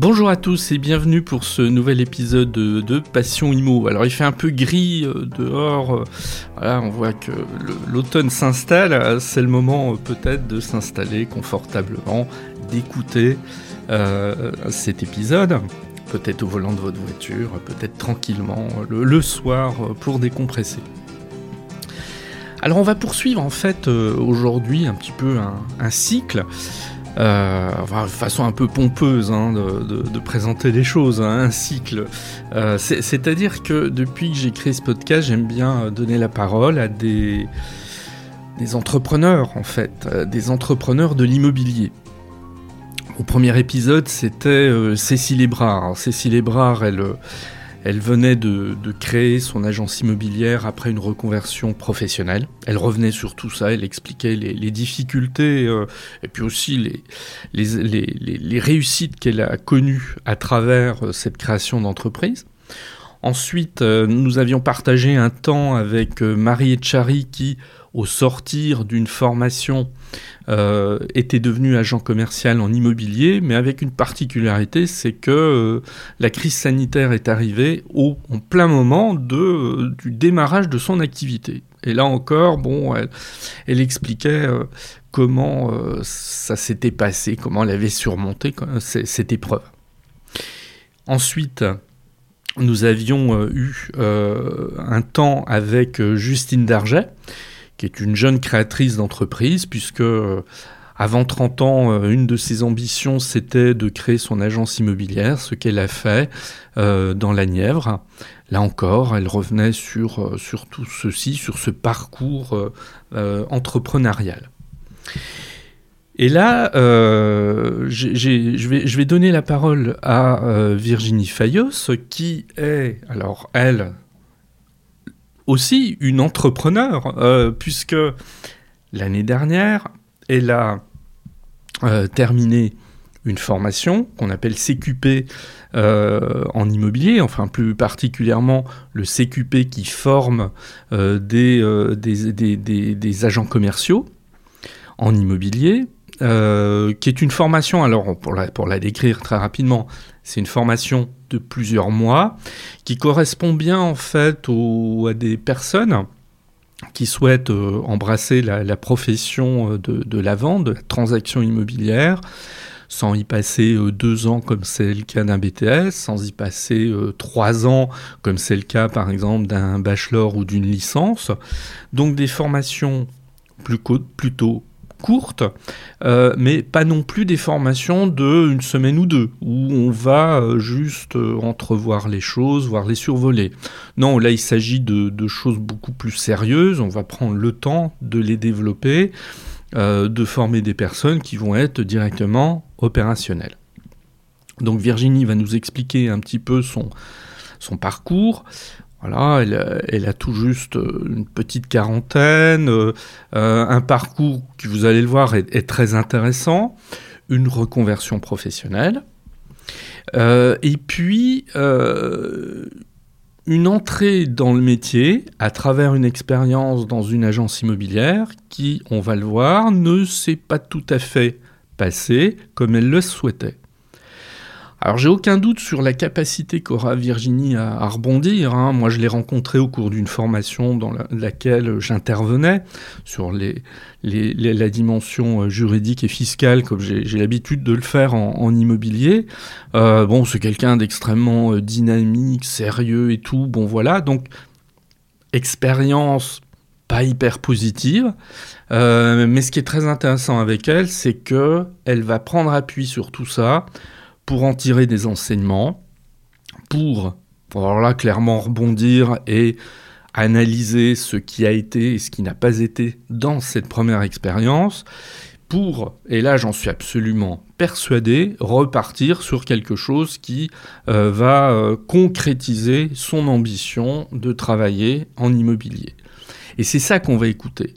Bonjour à tous et bienvenue pour ce nouvel épisode de, Passion Imo. Alors il fait un peu gris euh, dehors, euh, voilà, on voit que l'automne s'installe, c'est le moment euh, peut-être de s'installer confortablement, d'écouter cet épisode, peut-être au volant de votre voiture, peut-être tranquillement le, soir pour décompresser. Alors on va poursuivre en fait aujourd'hui un petit peu un cycle euh, enfin, façon un peu pompeuse hein, de, présenter les choses, hein, un cycle. Euh, c'est-à-dire que depuis que j'ai créé ce podcast, j'aime bien donner la parole à des, des entrepreneurs, en fait, euh, des entrepreneurs de l'immobilier. Au premier épisode, c'était Cécile Ebrard. Cécile Ebrard, elle elle venait de, créer son agence immobilière après une reconversion professionnelle. Elle revenait sur tout ça, elle expliquait les, difficultés euh, et puis aussi les, réussites qu'elle a connues à travers euh, cette création d'entreprise. Ensuite, euh, nous avions partagé un temps avec Marie Etchari qui, au sortir d'une formation, euh, était devenu agent commercial en immobilier, mais avec une particularité, c'est que euh, la crise sanitaire est arrivée au, en plein moment euh, du démarrage de son activité. Et là encore, bon, elle, expliquait comment ça s'était passé, comment elle avait surmonté cette épreuve. Ensuite, nous avions eu un temps avec Justine Darget, qui est une jeune créatrice d'entreprise, puisque euh, avant 30 ans, euh, une de ses ambitions, c'était de créer son agence immobilière, ce qu'elle a fait euh, dans la Nièvre. Là encore, elle revenait sur, sur tout ceci, sur ce parcours entrepreneurial. Et là, je, vais, je vais donner la parole à Virginie Fayos, qui est, alors elle, aussi une entrepreneur, euh, puisque l'année dernière, elle a euh, terminé une formation qu'on appelle CQP euh, en immobilier, enfin plus particulièrement le CQP qui forme des, des, agents commerciaux en immobilier, qui est une formation, alors pour la, décrire très rapidement, c'est une formation de plusieurs mois qui correspond bien en fait à des personnes qui souhaitent euh, embrasser la, profession euh, de, la vente, de la transaction immobilière, sans y passer euh, deux ans comme c'est le cas d'un BTS, sans y passer trois ans comme c'est le cas par exemple d'un bachelor ou d'une licence. Donc des formations plus, plutôt courtes, euh, mais pas non plus des formations de une semaine ou deux, où on va euh, juste euh, entrevoir les choses, voir les survoler. Non, là il s'agit de, choses beaucoup plus sérieuses, on va prendre le temps de les développer, de former des personnes qui vont être directement opérationnelles. Donc Virginie va nous expliquer un petit peu son parcours. Elle, a tout juste euh, une petite quarantaine, euh, euh, un parcours qui, vous allez le voir, est, très intéressant, une reconversion professionnelle, et puis une entrée dans le métier à travers une expérience dans une agence immobilière qui, on va le voir, ne s'est pas tout à fait passée comme elle le souhaitait. Alors j'ai aucun doute sur la capacité qu'aura Virginie à, rebondir. Hein. Moi je l'ai rencontrée au cours d'une formation dans laquelle j'intervenais sur les, la dimension euh, juridique et fiscale comme j'ai l'habitude de le faire en, immobilier. Euh, bon c'est quelqu'un d'extrêmement euh, dynamique, sérieux et tout. Bon voilà donc expérience pas hyper positive. mais ce qui est très intéressant avec elle, c'est que elle va prendre appui sur tout ça pour en tirer des enseignements, pour, alors là, clairement rebondir et analyser ce qui a été et ce qui n'a pas été dans cette première expérience, pour, et là j'en suis absolument persuadé, repartir sur quelque chose qui euh, va euh, concrétiser son ambition de travailler en immobilier. Et c'est ça qu'on va écouter.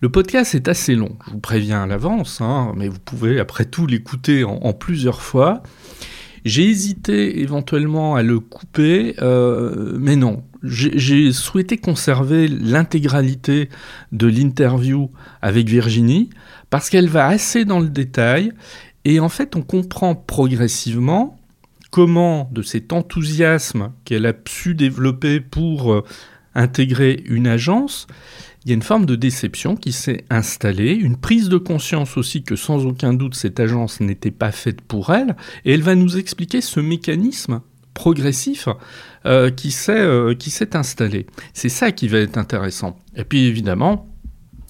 Le podcast est assez long, je vous préviens à l'avance, hein, mais vous pouvez après tout l'écouter en, plusieurs fois. J'ai hésité éventuellement à le couper, euh, mais non. J'ai souhaité conserver l'intégralité de l'interview avec Virginie parce qu'elle va assez dans le détail et en fait on comprend progressivement comment, de cet enthousiasme qu'elle a su développer pour euh, intégrer une agence, il y a une forme de déception qui s'est installée, une prise de conscience aussi que sans aucun doute cette agence n'était pas faite pour elle, et elle va nous expliquer ce mécanisme progressif euh, qui s'est installé. C'est ça qui va être intéressant. Et puis évidemment,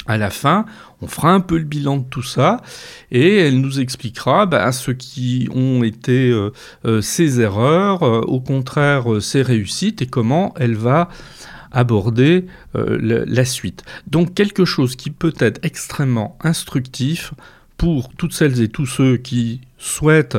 à la fin, on fera un peu le bilan de tout ça et elle nous expliquera bah, ce qui ont été euh, euh, ses erreurs, euh, au contraire ses réussites et comment elle va aborder la suite. Donc quelque chose qui peut être extrêmement instructif pour toutes celles et tous ceux qui souhaitent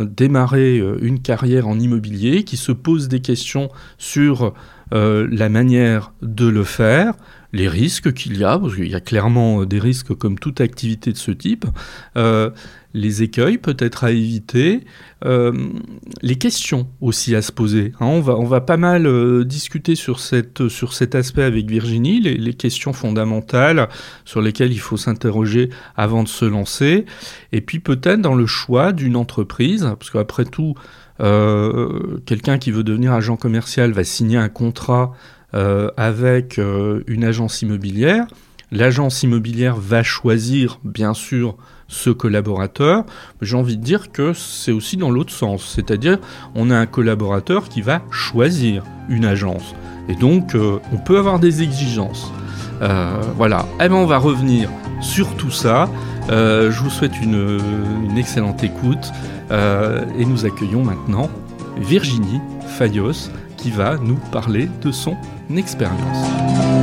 démarrer une carrière en immobilier, qui se posent des questions sur la manière de le faire, les risques qu'il y a, parce qu'il y a clairement euh, des risques comme toute activité de ce type, euh, les écueils peut-être à éviter, euh, les questions aussi à se poser. Hein. on, va, pas mal discuter sur, cette, cet aspect avec Virginie, les, questions fondamentales sur lesquelles il faut s'interroger avant de se lancer, et puis peut-être dans le choix d'une entreprise, parce qu'après tout, quelqu'un qui veut devenir agent commercial va signer un contrat euh, avec euh, une agence immobilière. L'agence immobilière va choisir, bien sûr, ce collaborateur. J'ai envie de dire que c'est aussi dans l'autre sens. C'est-à-dire, on a un collaborateur qui va choisir une agence. Et donc, euh, on peut avoir des exigences. voilà. Eh ben, on va revenir sur tout ça. je vous souhaite une excellente écoute. et nous accueillons maintenant Virginie Fayos qui va nous parler de son expérience.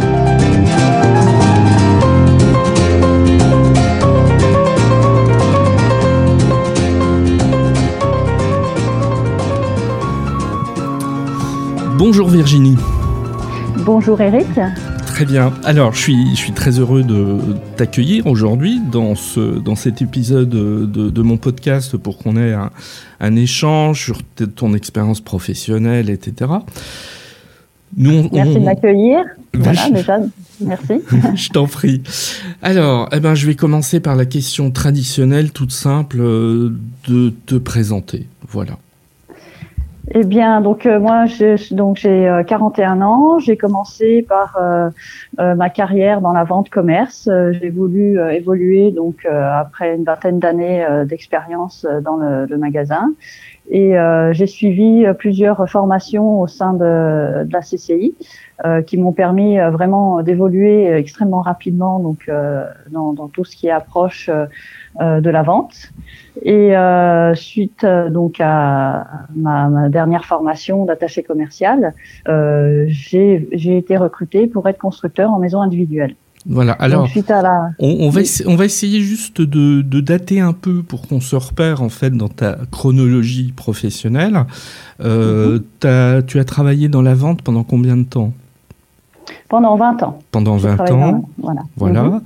Bonjour Virginie. Bonjour Eric. Très bien. Alors, je suis, je suis très heureux de t'accueillir aujourd'hui dans, ce, dans cet épisode de, de mon podcast pour qu'on ait un, un, échange sur ton expérience professionnelle, etc. merci de m'accueillir. Voilà, déjà, merci. je t'en prie. Alors, eh ben, je vais commencer par la question traditionnelle, toute simple, euh, de te présenter. Voilà. Eh bien, donc euh, moi, je, donc j'ai 41 euh, ans. J'ai commencé par ma carrière dans la vente commerce. j'ai voulu évoluer donc après une vingtaine d'années d'expérience dans le, le, magasin. Et euh, j'ai suivi euh, plusieurs formations au sein de, de la CCI euh, qui m'ont permis euh, vraiment d'évoluer extrêmement rapidement donc dans, tout ce qui approche de la vente. Et suite donc à ma, ma dernière formation d'attaché commercial, j'ai été recrutée pour être constructeur en maison individuelle. Voilà, alors on, va on va essayer juste de, dater un peu pour qu'on se repère en fait dans ta chronologie professionnelle. Euh, mhm. tu as travaillé dans la vente pendant combien de temps? Pendant 20 ans. Pendant 20 ans, voilà. voilà. Mhm.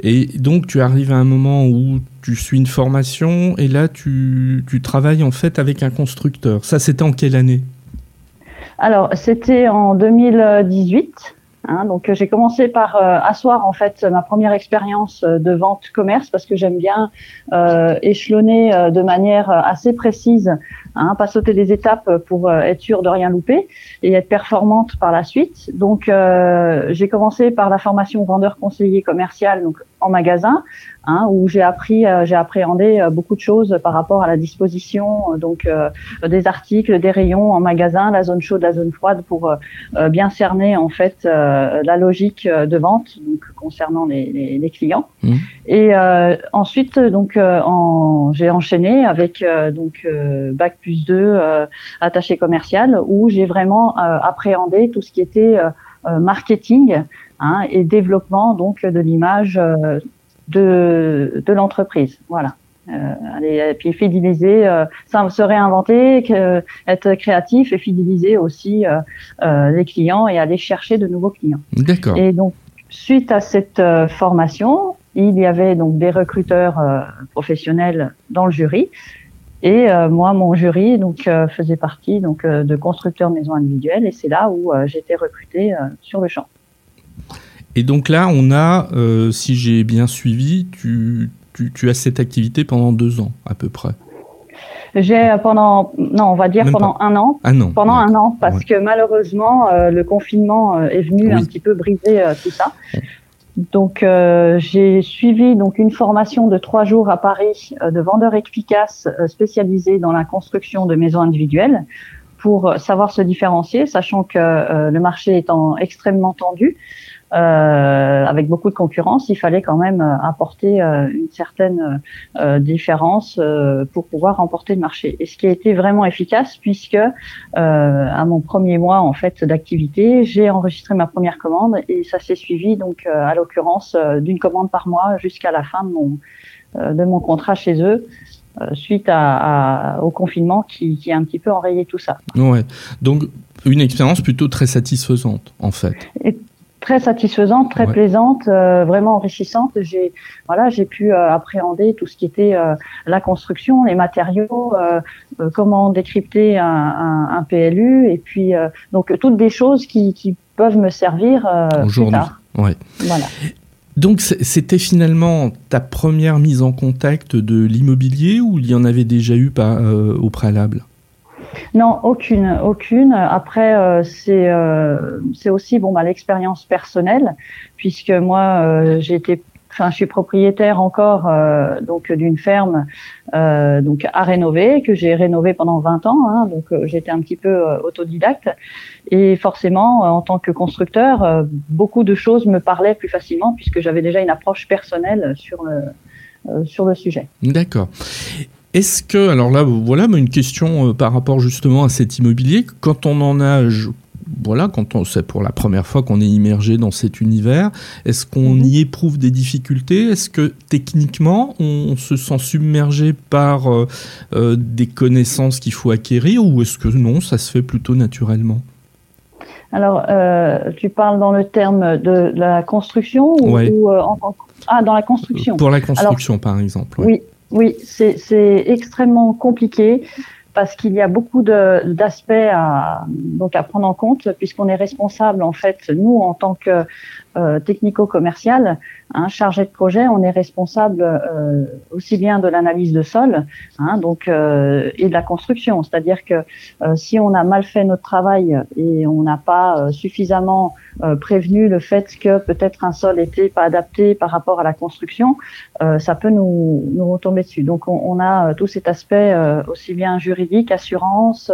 Et donc tu arrives à un moment où tu suis une formation et là tu, tu travailles en fait avec un constructeur. Ça c'était en quelle année? Alors c'était en 2018. Hein, donc euh, j'ai commencé par euh, asseoir en fait ma première expérience euh, de vente commerce parce que j'aime bien échelonner de manière assez précise, hein, pas sauter des étapes pour être sûr de rien louper et être performante par la suite. Donc j'ai commencé par la formation vendeur conseiller commercial donc en magasin hein, où j'ai appris, euh, j'ai appréhendé euh, beaucoup de choses par rapport à la disposition euh, donc des articles, des rayons en magasin, la zone chaude, la zone froide pour bien cerner en fait la logique de vente donc concernant les, les, clients. Mmh. Et ensuite donc en, j'ai enchaîné avec donc bac plus 2 attaché commercial où j'ai vraiment appréhendé tout ce qui était marketing hein, et développement donc de l'image de, de l'entreprise. Voilà. Euh, et puis fidéliser, euh, se réinventer, être créatif et fidéliser aussi euh, euh, les clients et aller chercher de nouveaux clients. D'accord. Et donc suite à cette euh, formation, il y avait donc des recruteurs professionnels dans le jury. Et moi, mon jury donc faisait partie donc de constructeurs maisons individuelles, et c'est là où été recrutée sur le champ. Et donc là, on a, euh, si j'ai bien suivi, tu, tu, as cette activité pendant deux ans à peu près. J'ai pendant, non, on va dire pendant un an. Un an. Pendant un an, parce que malheureusement, le confinement est venu un petit peu briser tout ça. Donc j'ai suivi donc une formation de trois jours à Paris de vendeur efficace spécialisé dans la construction de maisons individuelles pour savoir se différencier, sachant que euh, le marché étant extrêmement tendu, euh, avec beaucoup de concurrence, il fallait quand même euh, apporter euh, une certaine euh, différence pour pouvoir remporter le marché. Et ce qui a été vraiment efficace, puisque à mon premier mois en fait d'activité, j'ai enregistré ma première commande et ça s'est suivi donc à l'occurrence d'une commande par mois jusqu'à la fin de mon de mon contrat chez eux. Euh, suite à, au confinement qui, qui, a un petit peu enrayé tout ça. Ouais. Donc une expérience plutôt très satisfaisante en fait. Et très satisfaisante, très plaisante, euh, vraiment enrichissante. J'ai voilà, j'ai pu euh, appréhender tout ce qui était la construction, les matériaux, comment décrypter un, un, un, PLU, et puis donc toutes des choses qui, qui peuvent me servir aujourd'hui. Ouais. Voilà. Donc c'était finalement ta première mise en contact de l'immobilier ou il y en avait déjà eu euh, au préalable? Non, aucune, aucune. Après, euh, c'est euh, c'est aussi bon bah, l'expérience personnelle, puisque moi j'ai été Enfin, je suis propriétaire encore euh, donc d'une ferme euh, donc à rénover que j'ai rénové pendant 20 ans. Hein, donc euh, j'étais un petit peu autodidacte et forcément en tant que constructeur, beaucoup de choses me parlaient plus facilement puisque j'avais déjà une approche personnelle sur le sur le sujet. D'accord. Est-ce que, alors là, voilà une question par rapport justement à cet immobilier, quand on en a, voilà, quand on c'est pour la première fois qu'on est immergé dans cet univers, est-ce qu'on mhm. y éprouve des difficultés? Est-ce que techniquement on se sent submergé par euh, euh, des connaissances qu'il faut acquérir ou est-ce que non, ça se fait plutôt naturellement? Alors, euh, tu parles dans le terme de la construction ou, ah dans la construction. Pour la construction, par exemple. Oui, oui, c'est extrêmement compliqué parce qu'il y a beaucoup d'aspects à, donc à prendre en compte puisqu'on est responsable en fait nous en tant que euh, technico-commercial, hein, chargé de projet, on est responsable euh, aussi bien de l'analyse de sol, hein, donc euh, et de la construction. C'est-à-dire que euh, si on a mal fait notre travail et on n'a pas euh, suffisamment prévenu le fait que peut-être un sol était pas adapté par rapport à la construction, ça peut nous, nous retomber dessus. Donc on, on a tout cet aspect aussi bien juridique, assurance,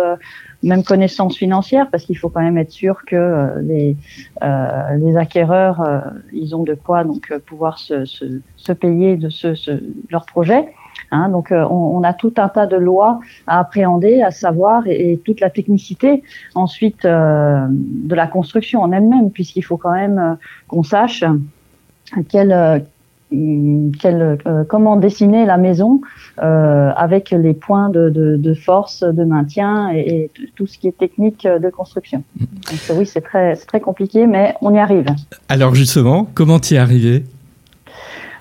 même connaissance financière, parce qu'il faut quand même être sûr que euh, les, euh, les acquéreurs, euh, ils ont de quoi donc pouvoir se, se, se payer de ce, ce, leur projet. Hein, donc on, on, a tout un tas de lois à appréhender, à savoir, et, et toute la technicité ensuite de la construction en elle-même, puisqu'il faut quand même qu'on sache quelle quel, euh, comment dessiner la maison euh, avec les points de, de, de, force, de maintien et, et, tout ce qui est technique de construction. Donc oui, c'est très, très compliqué, mais on y arrive. Alors justement, comment y es arrivé?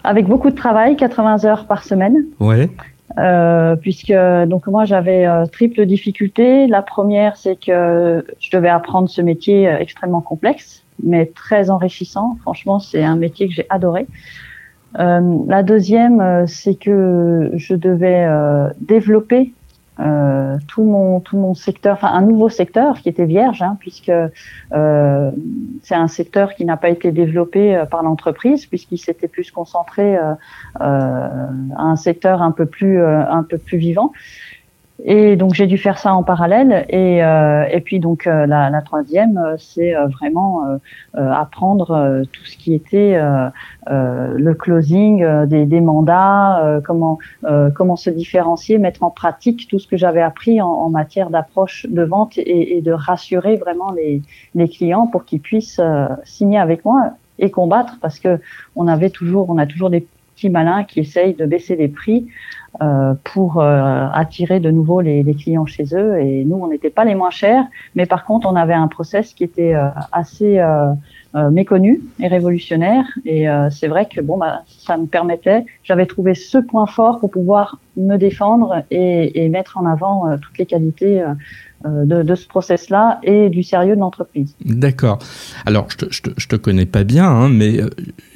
Avec beaucoup de travail, 80 heures par semaine. Ouais. Euh, puisque donc moi j'avais euh, triple difficulté. La première, c'est que je devais apprendre ce métier euh, extrêmement complexe, mais très enrichissant. Franchement, c'est un métier que j'ai adoré. Euh, la deuxième, euh, c'est que je devais euh, développer tout mon tout mon secteur, enfin un nouveau secteur qui était vierge, hein, puisque euh, c'est un secteur qui n'a pas été développé par l'entreprise, puisqu'il s'était plus concentré à un secteur un peu plus un peu plus vivant. Et donc j'ai dû faire ça en parallèle. Et, euh, et puis donc euh, la, la, troisième, euh, c'est euh, vraiment euh, apprendre tout ce qui était le closing des, des mandats, comment comment se différencier, mettre en pratique tout ce que j'avais appris en, en matière d'approche de vente et, et, de rassurer vraiment les, les clients pour qu'ils puissent signer avec moi et combattre parce que on avait toujours, on a toujours des petits malins qui essayent de baisser les prix euh, pour euh, attirer de nouveau les, les, clients chez eux. Et nous, on n'était pas les moins chers, mais par contre, on avait un process qui était euh, assez méconnu et révolutionnaire. Et c'est vrai que bon, bah, ça me permettait. J'avais trouvé ce point fort pour pouvoir me défendre et, et mettre en avant toutes les qualités euh, de, de, ce process-là et du sérieux de l'entreprise. D'accord. Alors, je te, je, te, je te, connais pas bien, hein, mais euh,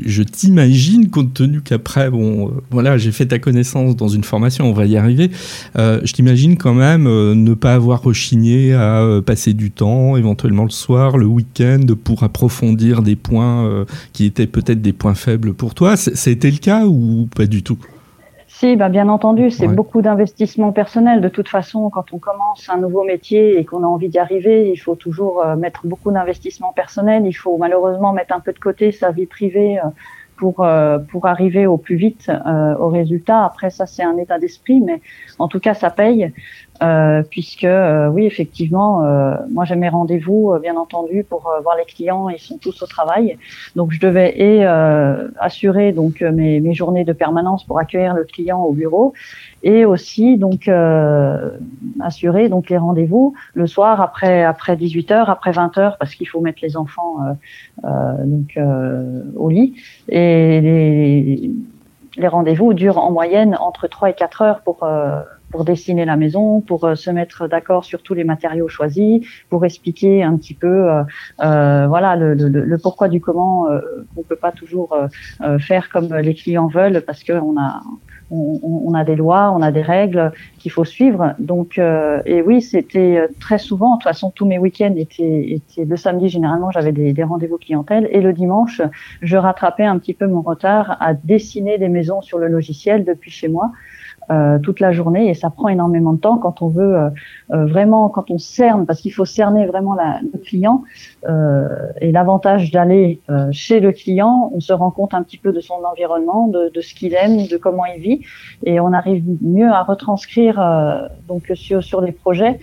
je t'imagine, compte tenu qu'après, bon, euh, voilà, j'ai fait ta connaissance dans une formation, on va y arriver. je t'imagine quand même ne pas avoir rechigné à passer du temps, éventuellement le soir, le week-end, pour approfondir des points qui étaient peut-être des points faibles pour toi. C'était le cas ou pas du tout? Si, bah bien entendu, c'est beaucoup d'investissement personnel. De toute façon, quand on commence un nouveau métier et qu'on a envie d'y arriver, il faut toujours euh, mettre beaucoup d'investissement personnel. Il faut malheureusement mettre un peu de côté sa vie privée euh, pour euh, pour arriver au plus vite au résultat. Après, ça c'est un état d'esprit, mais en tout cas, ça paye. Euh, puisque euh, oui effectivement euh, moi j'ai mes rendez-vous bien entendu pour voir les clients. Ils sont tous au travail. Donc je devais et assurer donc mes, mes, journées de permanence pour accueillir le client au bureau et aussi donc assurer donc les rendez-vous le soir après après 18 heures après 20 heures parce qu'il faut mettre les enfants donc au lit. Et les, les rendez-vous durent en moyenne entre 3 et 4 heures pour pour dessiner la maison, pour euh, se mettre d'accord sur tous les matériaux choisis, pour expliquer un petit peu, euh, euh voilà, le, le, le, pourquoi du comment qu'on peut pas toujours faire comme les clients veulent, parce a on, on, a des lois, on a des règles qu'il faut suivre. Donc, et oui, c'était très souvent. De toute façon, tous mes week-ends étaient, étaient le samedi. Généralement, j'avais des, des rendez-vous clientèle, et le dimanche, je rattrapais un petit peu mon retard à dessiner des maisons sur le logiciel depuis chez moi. Euh, toute la journée et ça prend énormément de temps quand on veut euh, euh, vraiment, quand on cerne, parce qu'il faut cerner vraiment la, le client. et l'avantage d'aller chez le client, on se rend compte un petit peu de son environnement, de, de ce qu'il aime, de comment il vit, et on arrive mieux à retranscrire donc sur, sur les projets.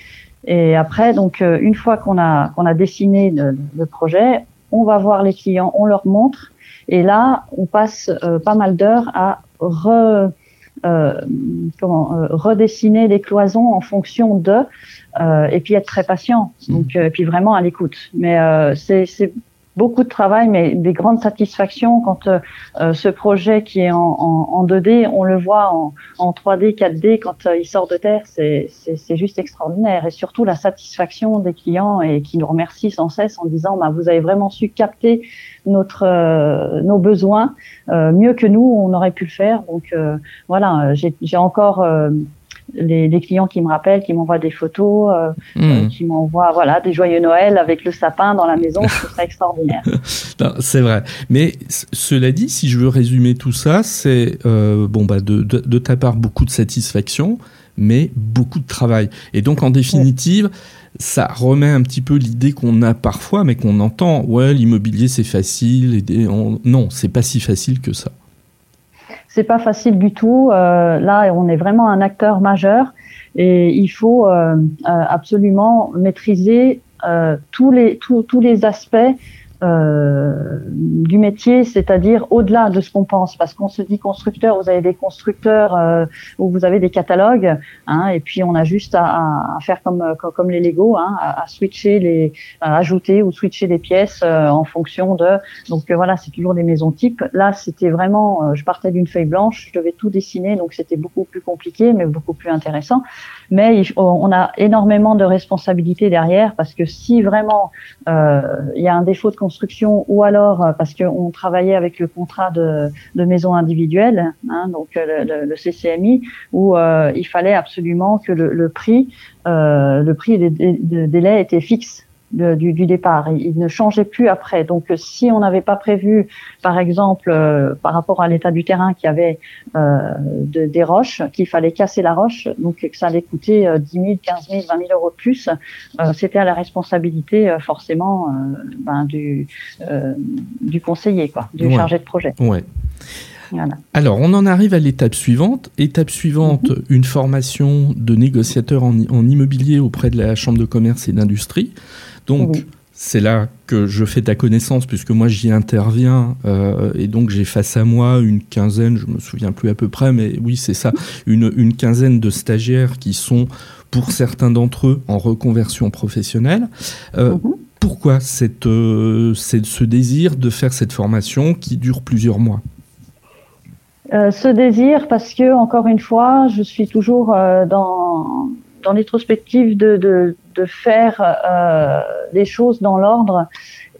Et après, donc une fois qu'on a qu'on a dessiné le, le, projet, on va voir les clients, on leur montre, et là, on passe pas mal d'heures à re euh, comment euh, redessiner les cloisons en fonction de euh, et puis être très patient. Donc et puis vraiment à l'écoute. Mais c'est beaucoup de travail, mais des grandes satisfactions quand euh, euh, ce projet qui est en, en, 2D, on le voit en, en 3D, 4D quand euh, il sort de terre, c'est juste extraordinaire. Et surtout la satisfaction des clients et qui nous remercient sans cesse en disant bah, vous avez vraiment su capter notre nos besoins mieux que nous, on aurait pu le faire. Donc voilà, j'ai encore les, clients qui me rappellent, qui m'envoient des photos, euh, hmm. euh, qui m'envoient voilà des joyeux Noël avec le sapin dans la maison, je trouve ça extraordinaire. c'est vrai. Mais cela dit, si je veux résumer tout ça, c'est euh, bon bah de, de, ta part beaucoup de satisfaction, mais beaucoup de travail. Et donc en définitive. Ça remet un petit peu l'idée qu'on a parfois, mais qu'on entend. Ouais, l'immobilier c'est facile. Et Non, c'est pas si facile que ça c'est pas facile du tout. Euh, là, on est vraiment un acteur majeur et il faut euh, euh, absolument maîtriser tous les tous, tous les aspects euh, du métier, c'est-à-dire au-delà de ce qu'on pense, parce qu'on se dit constructeur, vous avez des constructeurs euh, où vous avez des catalogues, hein, et puis on a juste à, à faire comme, comme, les Lego, hein, à, switcher les, à ajouter ou switcher des pièces euh, en fonction de. Donc euh, voilà, c'est toujours des maisons types. Là, c'était vraiment, je partais d'une feuille blanche, je devais tout dessiner, donc c'était beaucoup plus compliqué, mais beaucoup plus intéressant. Mais on a énormément de responsabilités derrière, parce que si vraiment il y a un défaut de ou alors euh, parce qu'on travaillait avec le contrat de, maison individuelle, hein, donc euh, le, CCMI, où euh, il fallait absolument que le, le prix, le prix des délais était fixe du, du, départ. Il, ne changeait plus après. Donc, si on n'avait pas prévu, par exemple, euh, par rapport à l'état du terrain, qu'il y avait euh, de, des roches, qu'il fallait casser la roche, donc que ça allait coûter 10 000, 15 000, 20 000 euros de plus, euh, c'était à la responsabilité euh, forcément ben, du, du conseiller, quoi, du chargé de projet. Ouais. Voilà. Alors, on en arrive à l'étape suivante. Étape suivante, mhm. une formation de négociateur en, en, immobilier auprès de la Chambre de commerce et d'industrie. Donc, c'est là que je fais ta connaissance, puisque moi j'y interviens, euh, et donc j'ai face à moi une quinzaine, je me souviens plus à peu près, mais oui, c'est ça, une, une, quinzaine de stagiaires qui sont, pour certains d'entre eux, en reconversion professionnelle. Euh, mhm. Pourquoi cette, euh, ce désir de faire cette formation qui dure plusieurs mois? Ce désir, parce que, encore une fois, je suis toujours dans dans l'introspective de, faire euh, les choses dans l'ordre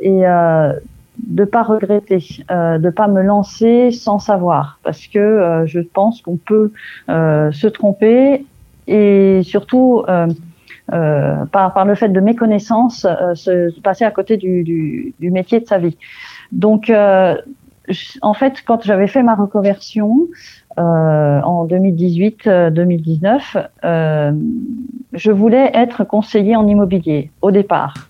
et euh, de pas regretter, euh, de pas me lancer sans savoir, parce que euh, je pense qu'on peut euh, se tromper et surtout par, le fait de méconnaissance se passer à côté du, du, du, métier de sa vie. Donc, en fait, quand j'avais fait ma reconversion en 2018-2019, je voulais être conseiller en immobilier au départ.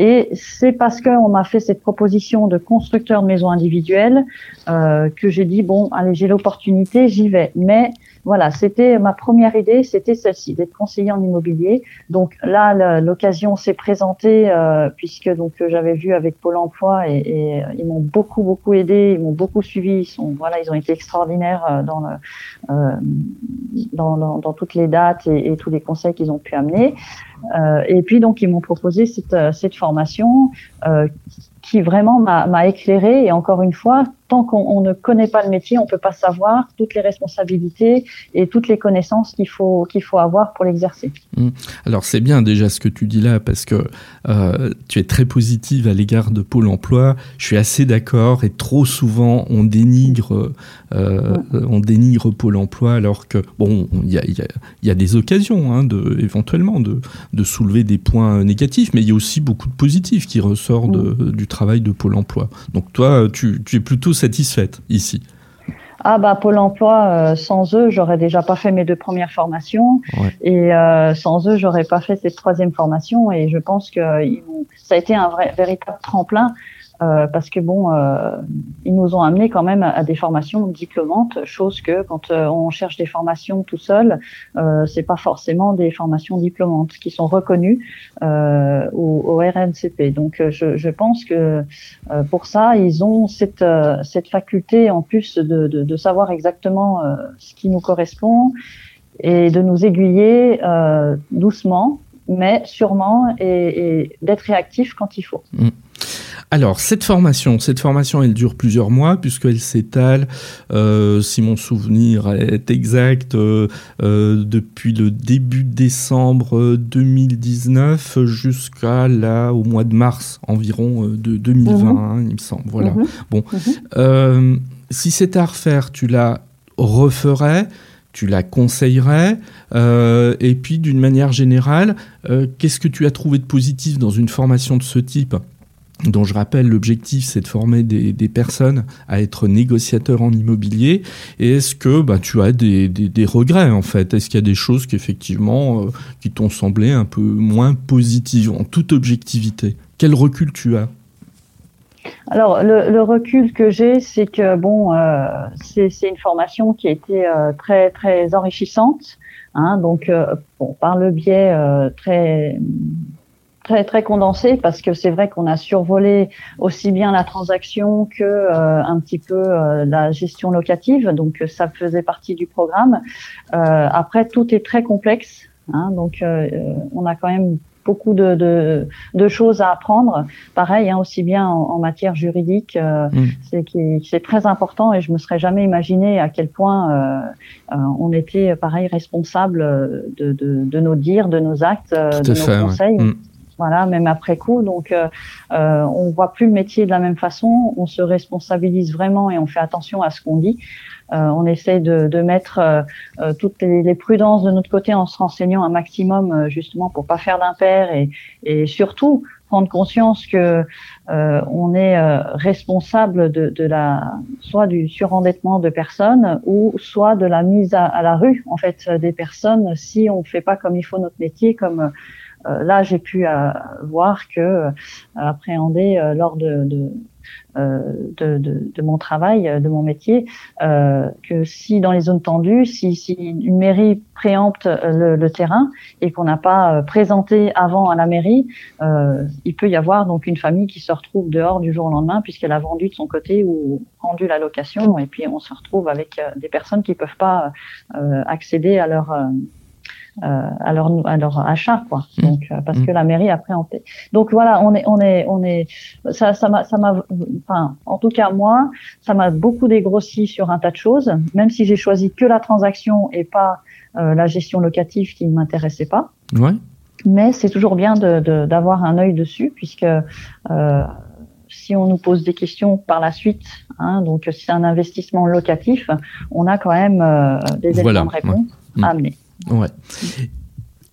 Et c'est parce qu'on m'a fait cette proposition de constructeur de maison individuelle euh, que j'ai dit bon, allez, j'ai l'opportunité, j'y vais. Mais voilà, c'était ma première idée, c'était celle-ci, d'être conseiller en immobilier. Donc là, l'occasion s'est présentée euh, puisque donc j'avais vu avec Pôle Emploi et, et ils m'ont beaucoup beaucoup aidé, ils m'ont beaucoup suivi. Ils voilà, ils ont été extraordinaires euh, dans euh, dans, toutes les dates et, tous les conseils qu'ils ont pu amener. Euh, et puis donc ils m'ont proposé cette, euh, cette formation euh, qui vraiment m'a éclairé. Et encore une fois, tant qu'on ne connaît pas le métier, on peut pas savoir toutes les responsabilités et toutes les connaissances qu'il faut qu'il faut avoir pour l'exercer. Mmh. Alors c'est bien déjà ce que tu dis là parce que euh, tu es très positive à l'égard de Pôle Emploi. Je suis assez d'accord et trop souvent on dénigre euh, mmh. on dénigre Pôle Emploi alors que bon il y a, y, a, y a, des occasions hein, de éventuellement de, de soulever des points négatifs, mais il y a aussi beaucoup de positifs qui ressortent mmh. de, du travail de Pôle Emploi. Donc toi tu, tu es plutôt satisfaite ici. Ah bah Pôle Emploi, euh, sans eux, j'aurais déjà pas fait mes deux premières formations. Ouais. et euh, sans eux, j'aurais pas fait cette troisième formation. Et je pense que ça a été un vrai véritable tremplin euh, parce que bon, euh, ils nous ont amené quand même à, des formations diplômantes, chose que quand euh, on cherche des formations tout seul, euh, c'est pas forcément des formations diplômantes qui sont reconnues euh, au, au, RNCP. Donc je, je pense que pour ça, ils ont cette cette faculté en plus de, de, de savoir exactement ce qui nous correspond et de nous aiguiller doucement, mais sûrement, et, et d'être réactif quand il faut. Mmh. Alors, cette formation, cette formation, elle dure plusieurs mois puisqu'elle s'étale, euh, si mon souvenir est exact, euh, euh, depuis le début décembre 2019 jusqu'à là au mois de mars environ de 2020, mmh. hein, il me semble. Voilà. Mmh. Bon, mmh. si c'était à refaire, tu la referais tu la conseillerais euh, Et puis, d'une manière générale, euh, qu'est-ce que tu as trouvé de positif dans une formation de ce type? Dont je rappelle l'objectif c'est de former des, personnes à être négociateurs en immobilier. Est-ce que bah, tu as des, regrets en fait? Est-ce qu'il y a des choses qui effectivement euh, qui t'ont semblé un peu moins positives en toute objectivité? Quel recul tu as? Alors le, recul que j'ai c'est que bon euh, c'est une formation qui a été euh, très très enrichissante hein, donc par le biais très très très condensé parce que c'est vrai qu'on a survolé aussi bien la transaction que euh, un petit peu euh, la gestion locative donc ça faisait partie du programme euh, après tout est très complexe hein, donc euh, on a quand même beaucoup de, de, de, choses à apprendre. Pareil, hein, aussi bien en, en, matière juridique, euh, mmh. c'est très important et je me serais jamais imaginé à quel point euh, euh, on était pareil responsable de, de, de, nos dires, de nos actes, de nos fait, conseils. Ouais. Mmh voilà, même après coup. Donc, euh, euh, on voit plus le métier de la même façon. On se responsabilise vraiment et on fait attention à ce qu'on dit. Euh, on essaie de, de mettre euh, euh toutes les, les, prudences de notre côté en se renseignant un maximum, euh, justement, pour pas faire d'impair et, et surtout prendre conscience que euh, on est responsable de, de, la soit du surendettement de personnes ou soit de la mise à, à la rue en fait des personnes si on fait pas comme il faut notre métier comme euh, là, j'ai pu euh, voir que euh, appréhender lors de, de de, de, de, mon travail, de mon métier, euh, que si dans les zones tendues, si, si une mairie préempte le, le terrain et qu'on n'a pas présenté avant à la mairie, euh, il peut y avoir donc une famille qui se retrouve dehors du jour au lendemain puisqu'elle a vendu de son côté ou rendu la location et puis on se retrouve avec des personnes qui peuvent pas euh, accéder à leur euh, à leur à leur achat quoi mmh. donc euh, parce mmh. que la mairie a préempté donc voilà on est on est on est ça ça m'a ça m'a enfin en tout cas moi ça m'a beaucoup dégrossi sur un tas de choses même si j'ai choisi que la transaction et pas euh, la gestion locative qui ne m'intéressait pas ouais. mais c'est toujours bien de d'avoir un œil dessus puisque euh, si on nous pose des questions par la suite, hein, donc si c'est un investissement locatif, on a quand même des éléments de réponse à amener. Ouais.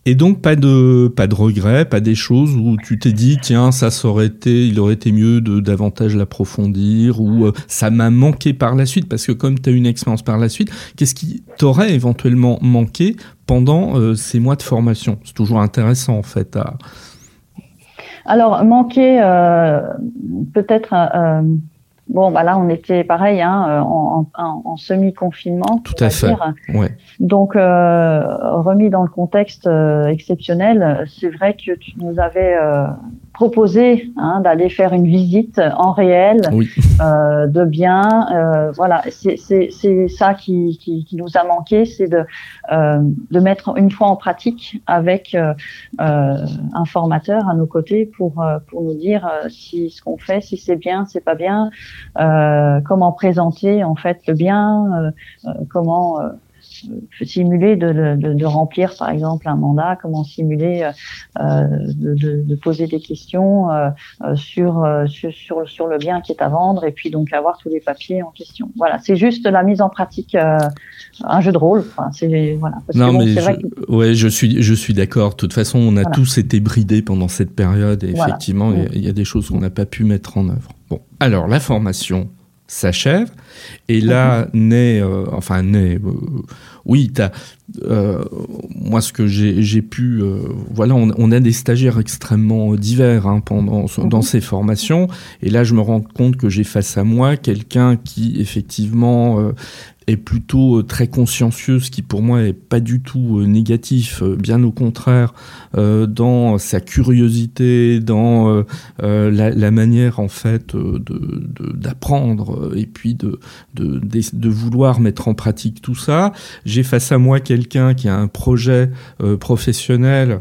Et donc pas de pas de regrets, pas des choses où tu t'es dit tiens ça, aurait été il aurait été mieux de davantage l'approfondir ou euh, ça m'a manqué par la suite parce que comme tu as une expérience par la suite, qu'est-ce qui t'aurait éventuellement manqué pendant euh, ces mois de formation? C'est toujours intéressant en fait à Alors manquer euh, peut-être Bon, bah là, on était pareil, hein, euh, en, en, en semi-confinement. Tout à fait. Ouais. Donc, euh, remis dans le contexte euh, exceptionnel, c'est vrai que tu nous avais euh, proposé hein, d'aller faire une visite en réel euh, de biens. Euh, voilà, c'est ça qui, qui, qui, nous a manqué, c'est de, euh, de mettre une fois en pratique avec un formateur à nos côtés pour, pour nous dire si ce qu'on fait, si c'est bien, c'est pas bien, comment présenter en fait le bien, comment simuler de, de, de, remplir par exemple un mandat, comment simuler euh, de, de, poser des questions euh, euh sur, sur, sur, sur, le bien qui est à vendre et puis donc avoir tous les papiers en question. Voilà, c'est juste la mise en pratique, euh, un jeu de rôle. Enfin, c'est voilà. non mais je, ouais, je suis je suis d'accord. De toute façon, on a tous été bridés pendant cette période et effectivement, il y, y, a des choses qu'on n'a pas pu mettre en œuvre. Bon, alors la formation s'achève. Et là naît, euh, enfin naît, euh, oui, as, euh, moi ce que j'ai pu, voilà, on, on, a des stagiaires extrêmement divers hein, pendant dans mhm. ces formations. Et là, je me rends compte que j'ai face à moi quelqu'un qui effectivement est plutôt euh, très consciencieux, ce qui pour moi est pas du tout euh, négatif, euh, bien au contraire, dans sa curiosité, dans la, manière en fait d'apprendre et puis de, de, de, vouloir mettre en pratique tout ça. J'ai face à moi quelqu'un qui a un projet professionnel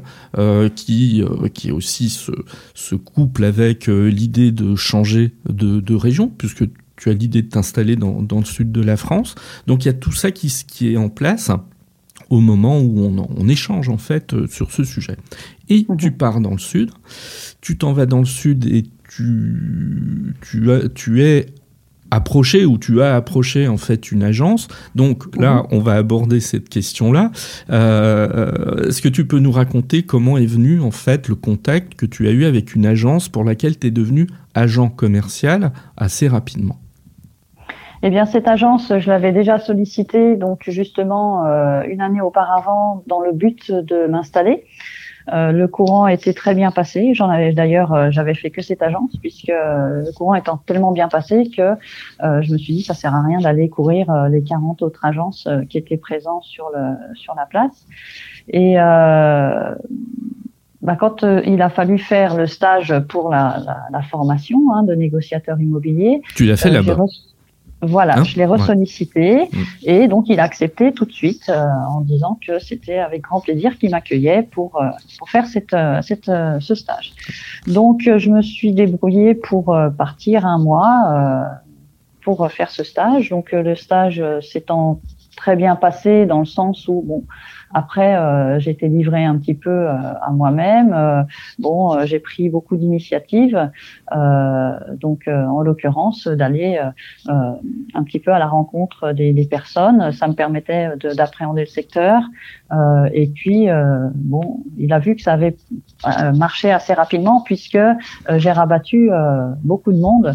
qui, qui aussi se, se couple avec l'idée de changer de, de région, puisque tu as l'idée de t'installer dans, dans, le sud de la France. Donc il y a tout ça qui, qui est en place au moment où on, on échange en fait euh, sur ce sujet. Et tu pars dans le sud, tu t'en vas dans le sud et tu, tu, as, tu es approché ou tu as approché en fait une agence. Donc là, mhm. on va aborder cette question-là. Euh, Est-ce que tu peux nous raconter comment est venu en fait le contact que tu as eu avec une agence pour laquelle tu es devenu agent commercial assez rapidement? Eh bien, cette agence, je l'avais déjà sollicitée, donc justement euh, une année auparavant, dans le but de m'installer. Euh, le courant était très bien passé. J'en avais d'ailleurs, euh, j'avais fait que cette agence puisque le courant étant tellement bien passé que je me suis dit ça sert à rien d'aller courir les 40 autres agences qui étaient présentes sur le sur la place. Et bah, quand il a fallu faire le stage pour la, la, la formation hein, de négociateur immobilier, tu l'as fait là-bas? Voilà, hein je l'ai ressollicité et donc il a accepté tout de suite euh, en disant que c'était avec grand plaisir qu'il m'accueillait pour euh, pour faire cette, euh, cette ce stage. Donc je me suis débrouillée pour partir un mois pour faire ce stage. Donc le stage s'étant très bien passé dans le sens où bon après, euh, été livrée un petit peu euh, à moi-même. Euh, bon, j'ai pris beaucoup d'initiatives, donc en l'occurrence d'aller un petit peu à la rencontre des, des personnes. Ça me permettait d'appréhender le secteur. et puis, bon, il a vu que ça avait marché assez rapidement puisque j'ai rabattu beaucoup de monde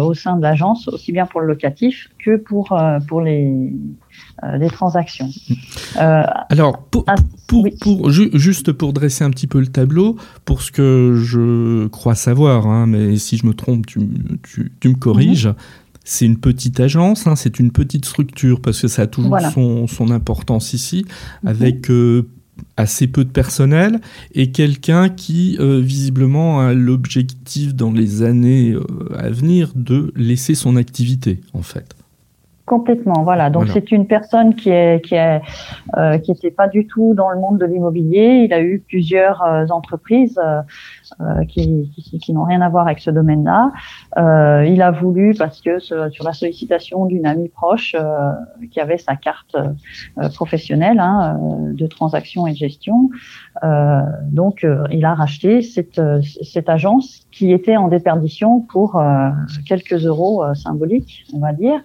au sein de l'agence, aussi bien pour le locatif que pour pour les des transactions. Euh, Alors, pour, ah, juste pour dresser un petit peu le tableau, pour ce que je crois savoir, hein, mais si je me trompe, tu, me corriges. Mhm. C'est une petite agence, hein, c'est une petite structure parce que ça a toujours son, importance ici, mhm. avec euh, assez peu de personnel et quelqu'un qui euh, visiblement a l'objectif dans les années euh, à venir de laisser son activité en fait. Complètement, voilà. Donc c'est une personne qui est qui est euh, qui était pas du tout dans le monde de l'immobilier. Il a eu plusieurs euh, entreprises qui, qui, n'ont rien à voir avec ce domaine-là. il a voulu parce que sur la sollicitation d'une amie proche qui avait sa carte professionnelle hein, de transaction et de gestion, donc il a racheté cette, cette agence qui était en déperdition pour quelques euros symboliques, on va dire.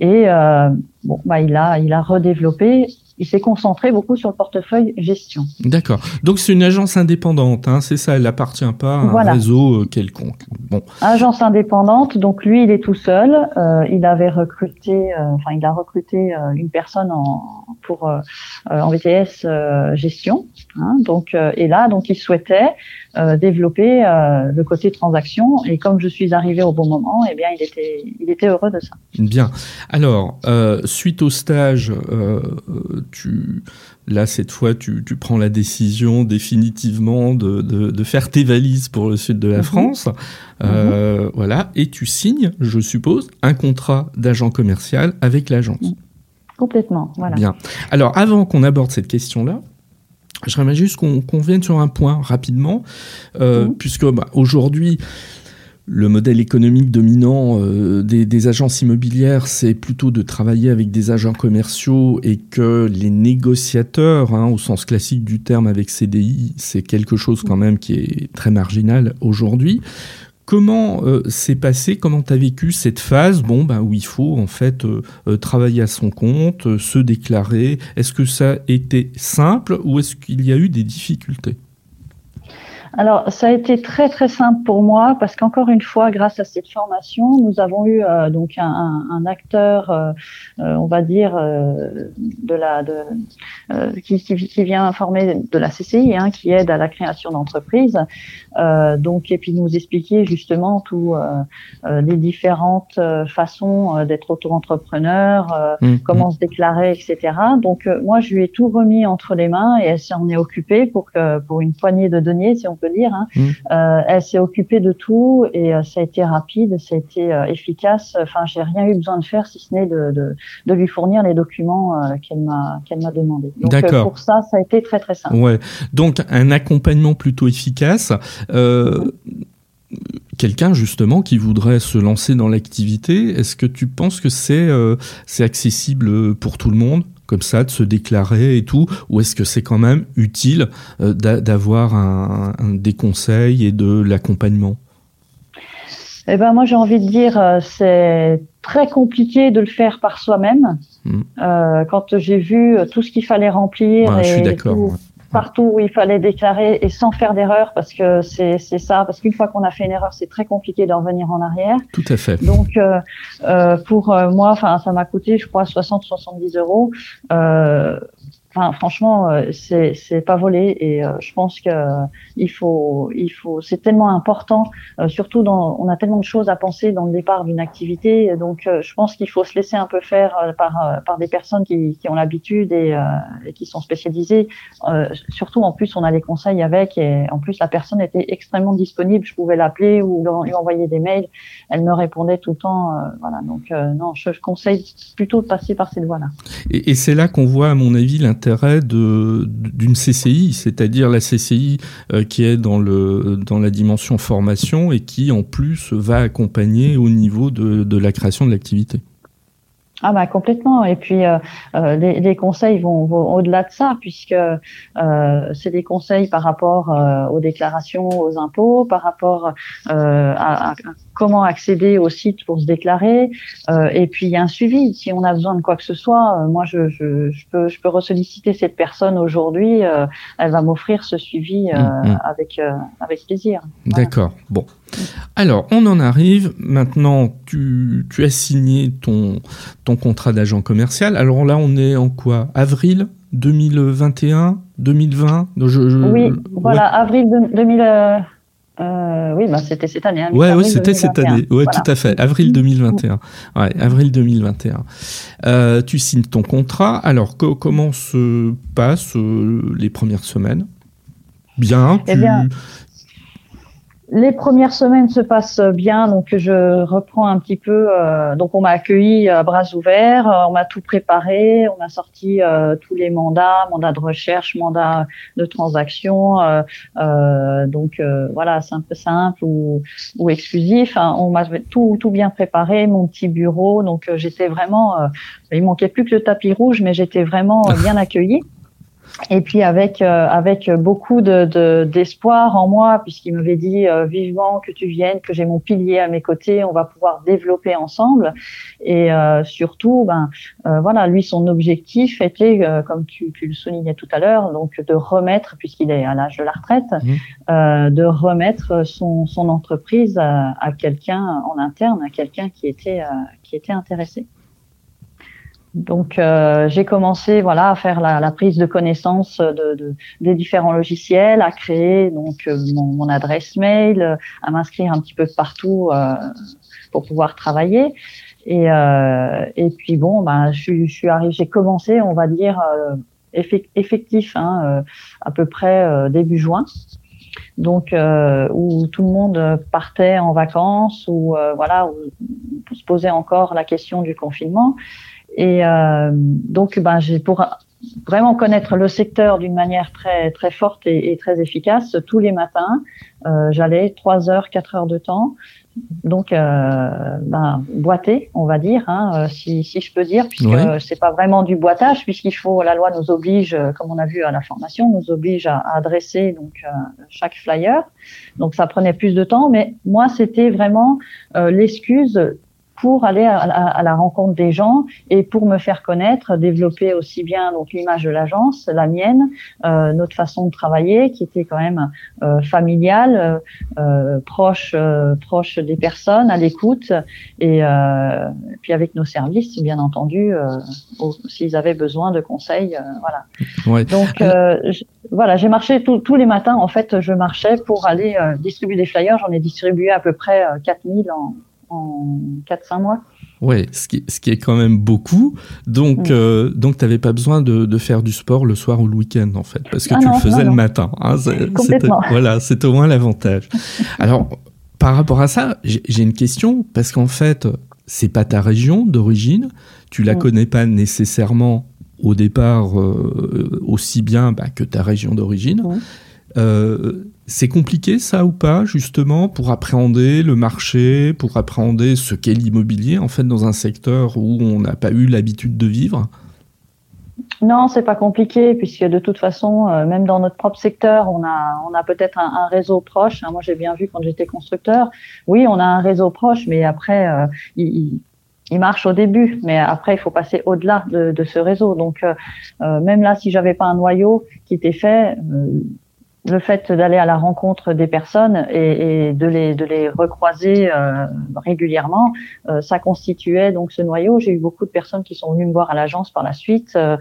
Et euh, bon, bah, il a, il a redéveloppé. Il s'est concentré beaucoup sur le portefeuille gestion. D'accord. Donc c'est une agence indépendante, hein, c'est ça. Elle n'appartient pas à un réseau euh, quelconque. Bon. Agence indépendante. Donc lui, il est tout seul. Euh, il avait recruté, euh, enfin, il a recruté euh, une personne en pour en VTS gestion. Hein, donc et là, donc il souhaitait développer le côté transaction. Et comme je suis arrivé au bon moment, eh bien, il était, il était heureux de ça. Bien. Alors, suite au stage, tu, là, cette fois, tu, tu, prends la décision définitivement de, de, de, faire tes valises pour le sud de la mhm. France. Mhm. Voilà. Et tu signes, je suppose, un contrat d'agent commercial avec l'agence. Complètement, voilà. Bien. Alors, avant qu'on aborde cette question-là, J'aimerais juste qu'on vienne sur un point rapidement, euh, mhm. puisque bah, aujourd'hui, le modèle économique dominant euh, des, agences immobilières, c'est plutôt de travailler avec des agents commerciaux et que les négociateurs, hein, au sens classique du terme avec CDI, c'est quelque chose quand même qui est très marginal aujourd'hui. Comment euh, s'est passé, comment tu as vécu cette phase? Bon, ben, où il faut en fait euh, euh, travailler à son compte, se déclarer. Est-ce que ça a été simple ou est-ce qu'il y a eu des difficultés? Alors, ça a été très très simple pour moi parce qu'encore une fois, grâce à cette formation, nous avons eu euh, donc un, un, acteur, euh, euh, on va dire, de la de, qui, qui, qui, vient informer de la CCI, hein, qui aide à la création d'entreprises. donc, et puis nous expliquer justement tout les différentes façons d'être auto-entrepreneur, mmh, comment mmh. se déclarer, etc. Donc, moi, je lui ai tout remis entre les mains et elle s'en est occupée pour que pour une poignée de deniers, si on peut dire. Hein. Mm. Euh, elle s'est occupée de tout et euh, ça a été rapide, ça a été euh, efficace. Enfin, j'ai rien eu besoin de faire si ce n'est de, de, de, lui fournir les documents qu'elle m'a qu'elle m'a demandé. Donc pour ça, ça a été très très simple. Ouais. Donc un accompagnement plutôt efficace. quelqu'un justement qui voudrait se lancer dans l'activité, est-ce que tu penses que c'est c'est accessible pour tout le monde? Comme ça, de se déclarer et tout Ou est-ce que c'est quand même utile euh, d'avoir un, des conseils et de l'accompagnement? Eh ben moi j'ai envie de dire euh, c'est très compliqué de le faire par soi-même. Hmm. Euh, quand j'ai vu tout ce qu'il fallait remplir je suis d'accord partout où il fallait déclarer et sans faire d'erreur parce que c'est ça parce qu'une fois qu'on a fait une erreur c'est très compliqué d'en revenir en arrière. Tout à fait. Donc euh, euh pour euh, moi enfin ça m'a coûté je crois 60 70 euros euh, Enfin, franchement, euh, c'est c'est pas volé et euh, je pense que il faut il faut c'est tellement important, euh, surtout dans on a tellement de choses à penser dans le départ d'une activité, donc je pense qu'il faut se laisser un peu faire par par des personnes qui qui ont l'habitude et, et, qui sont spécialisées. surtout en plus on a les conseils avec et en plus la personne était extrêmement disponible, je pouvais l'appeler ou lui envoyer des mails, elle me répondait tout le temps, voilà donc non je, je, conseille plutôt de passer par cette voie-là. Et, et c'est là qu'on voit à mon avis d'une CCI, c'est-à-dire la CCI euh, qui est dans, le, dans la dimension formation et qui en plus va accompagner au niveau de, de la création de l'activité. Ah bah complètement. Et puis euh, euh les, conseils vont, au-delà de ça, puisque c'est des conseils par rapport aux déclarations, aux impôts, par rapport à, comment accéder au site pour se déclarer. et puis il y a un suivi. Si on a besoin de quoi que ce soit, moi je, je, je, peux je peux ressolliciter cette personne aujourd'hui. elle va m'offrir ce suivi mmh, mmh. avec avec plaisir. D'accord. Bon. Alors, on en arrive. Maintenant, tu, tu as signé ton, ton contrat d'agent commercial. Alors là, on est en quoi? Avril 2021 2020 Oui, voilà, avril 2000. Euh, oui, bah, c'était cette année. Hein, ouais, oui, c'était cette année. Ouais, tout à fait. Avril 2021. Ouais, avril 2021. Euh, tu signes ton contrat. Alors, comment se passent euh, les premières semaines? Bien. Eh bien les premières semaines se passent bien, donc je reprends un petit peu. Euh, donc on m'a accueilli à bras ouverts, euh, on m'a tout préparé, on a sorti euh, tous les mandats, mandats de recherche, mandats de transaction, donc voilà simple, simple ou, ou exclusif. Hein, on m'a tout tout bien préparé, mon petit bureau, donc j'étais vraiment. il manquait plus que le tapis rouge, mais j'étais vraiment bien accueillie. Et puis avec euh, avec beaucoup de d'espoir en moi, puisqu'il m'avait dit euh, vivement que tu viennes, que j'ai mon pilier à mes côtés, on va pouvoir développer ensemble. Et euh, surtout, ben voilà, lui son objectif était, comme tu, tu, le soulignais tout à l'heure, donc de remettre, puisqu'il est à l'âge de la retraite, mmh. de remettre son son entreprise à, à quelqu'un en interne, à quelqu'un qui était qui était intéressé. Donc euh, j'ai commencé voilà à faire la, la, prise de connaissance de, de, des différents logiciels, à créer donc euh, mon, mon, adresse mail, à m'inscrire un petit peu partout euh, pour pouvoir travailler. Et, euh, et puis bon, ben je, je suis arrivée, j'ai commencé, on va dire effectif hein, à peu près début juin. Donc où tout le monde partait en vacances, ou voilà, où se posait encore la question du confinement. Et euh, donc, ben, j'ai pour vraiment connaître le secteur d'une manière très très forte et, et, très efficace. Tous les matins, euh, j'allais trois heures, quatre heures de temps, donc euh, ben, boiter, on va dire, hein, euh, si, si je peux dire, puisque c'est pas vraiment du boitage, puisqu'il faut, la loi nous oblige, comme on a vu à la formation, nous oblige à, à adresser donc euh, chaque flyer. Donc ça prenait plus de temps, mais moi c'était vraiment euh, l'excuse pour aller à, la rencontre des gens et pour me faire connaître, développer aussi bien donc l'image de l'agence, la mienne, euh, notre façon de travailler qui était quand même euh, familiale, euh, proche euh, proche des personnes, à l'écoute et euh, puis avec nos services bien entendu euh, s'ils avaient besoin de conseils, voilà. Ouais. Donc voilà, j'ai marché tous les matins en fait, je marchais pour aller distribuer des flyers. J'en ai distribué à peu près 4000 en en 4-5 mois. Ouais, ce qui, ce qui est quand même beaucoup. Donc, mm. euh, donc tu n'avais pas besoin de, de, faire du sport le soir ou le week-end, en fait, parce que ah tu le faisais le matin. Hein, voilà, c'est au moins l'avantage. Alors, par rapport à ça, j'ai une question, parce qu'en fait, c'est pas ta région d'origine, tu la mm. connais pas nécessairement au départ euh, aussi bien bah, que ta région d'origine. Mm. Euh, c'est compliqué ça ou pas justement pour appréhender le marché, pour appréhender ce qu'est l'immobilier en fait dans un secteur où on n'a pas eu l'habitude de vivre? Non, c'est pas compliqué puisque de toute façon, euh, même dans notre propre secteur, on a on a peut-être un, réseau proche. Hein. moi, j'ai bien vu quand j'étais constructeur. Oui, on a un réseau proche, mais après, euh, il, il, marche au début, mais après, il faut passer au-delà de, ce réseau. Donc, euh, même là, si j'avais pas un noyau qui était fait, le fait d'aller à la rencontre des personnes et, et de, les, de les recroiser euh, régulièrement, euh, ça constituait donc ce noyau. J'ai eu beaucoup de personnes qui sont venues me voir à l'agence par la suite, euh,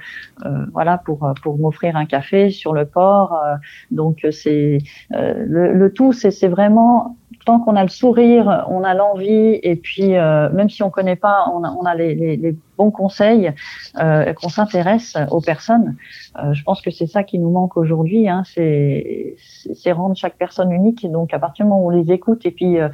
euh voilà, pour pour m'offrir un café sur le port. Euh, donc c'est le, le, tout, c'est vraiment tant qu'on a le sourire, on a l'envie, et puis euh, même si on connaît pas, on a, on a les, les, les, bons conseils, euh, qu'on s'intéresse aux personnes. Euh, je pense que c'est ça qui nous manque aujourd'hui, hein, c'est rendre chaque personne unique. Et donc à partir du moment où on les écoute et puis euh,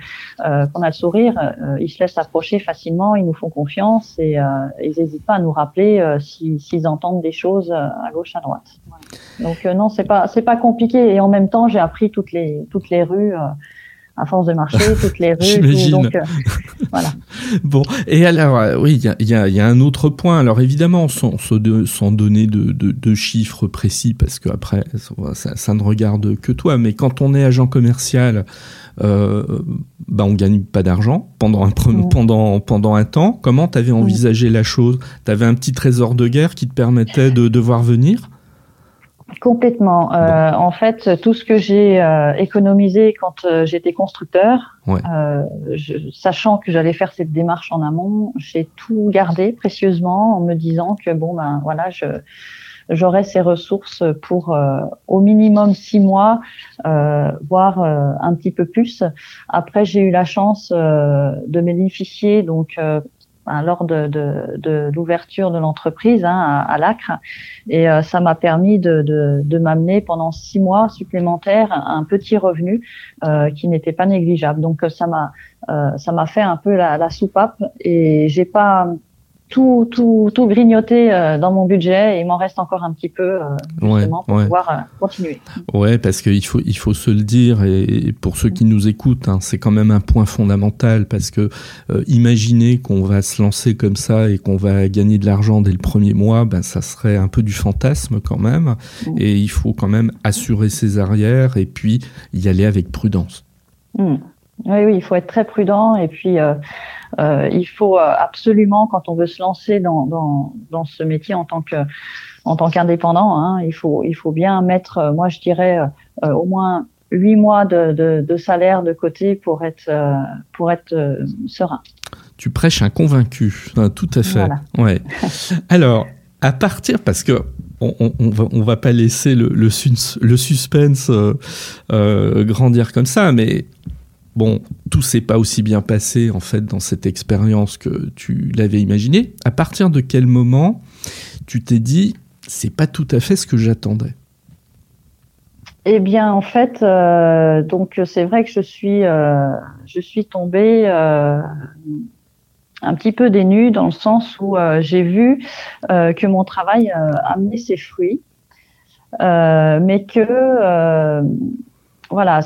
euh, qu'on a le sourire, ils se laissent approcher facilement, ils nous font confiance et ils n'hésitent pas à nous rappeler s'ils entendent des choses à gauche à droite. Donc non, c'est pas c'est pas compliqué et en même temps j'ai appris toutes les toutes les rues à force de marcher toutes les rues. donc, euh, voilà. Bon, et alors, euh, oui, il y a, y a, un autre point. Alors évidemment, sans, sans donner de, de, de, chiffres précis, parce que après, ça, ça, ne regarde que toi, mais quand on est agent commercial, euh, bah on gagne pas d'argent pendant un mmh. pendant pendant un temps. Comment t'avais mmh. envisagé la chose? T'avais un petit trésor de guerre qui te permettait de devoir venir? Complètement. Euh, en fait, tout ce que j'ai euh, économisé quand euh, j'étais constructeur, euh, je, sachant que j'allais faire cette démarche en amont, j'ai tout gardé précieusement en me disant que bon ben voilà, je j'aurai ces ressources pour au minimum six mois, voire un petit peu plus. Après, j'ai eu la chance de bénéficier donc ben, lors de, de, de l'ouverture de l'entreprise hein, à, à l'Acre. Et euh, ça m'a permis de, de, de m'amener pendant six mois supplémentaires un petit revenu euh, qui n'était pas négligeable. Donc ça m'a ça m'a fait un peu la, la soupape et j'ai pas tout, tout, tout grignoté euh, dans mon budget et il m'en reste encore un petit peu euh, justement pour pouvoir euh, continuer. Ouais, parce qu'il faut, il faut se le dire et pour ceux qui nous écoutent, hein, c'est quand même un point fondamental parce que imaginer qu'on va se lancer comme ça et qu'on va gagner de l'argent dès le premier mois, ben ça serait un peu du fantasme quand même mm. et il faut quand même assurer ses arrières et puis y aller avec prudence. Mm. Oui, oui, il faut être très prudent et puis euh, il faut euh, absolument, quand on veut se lancer dans, dans, dans ce métier en tant que en tant qu'indépendant, hein, il faut il faut bien mettre, euh, moi je dirais au moins huit mois de, de, de, salaire de côté pour être pour être serein. Tu prêches un convaincu, tout à fait. Ouais. Alors, à partir, parce que on, on, va, on va pas laisser le, le, le suspense euh, grandir comme ça, mais bon, tout s'est pas aussi bien passé en fait dans cette expérience que tu l'avais imaginé. À partir de quel moment tu t'es dit c'est pas tout à fait ce que j'attendais Eh bien, en fait, euh, donc c'est vrai que je suis euh, je suis tombée euh, un petit peu dénue dans le sens où j'ai vu que mon travail amenait ses fruits, mais que voilà,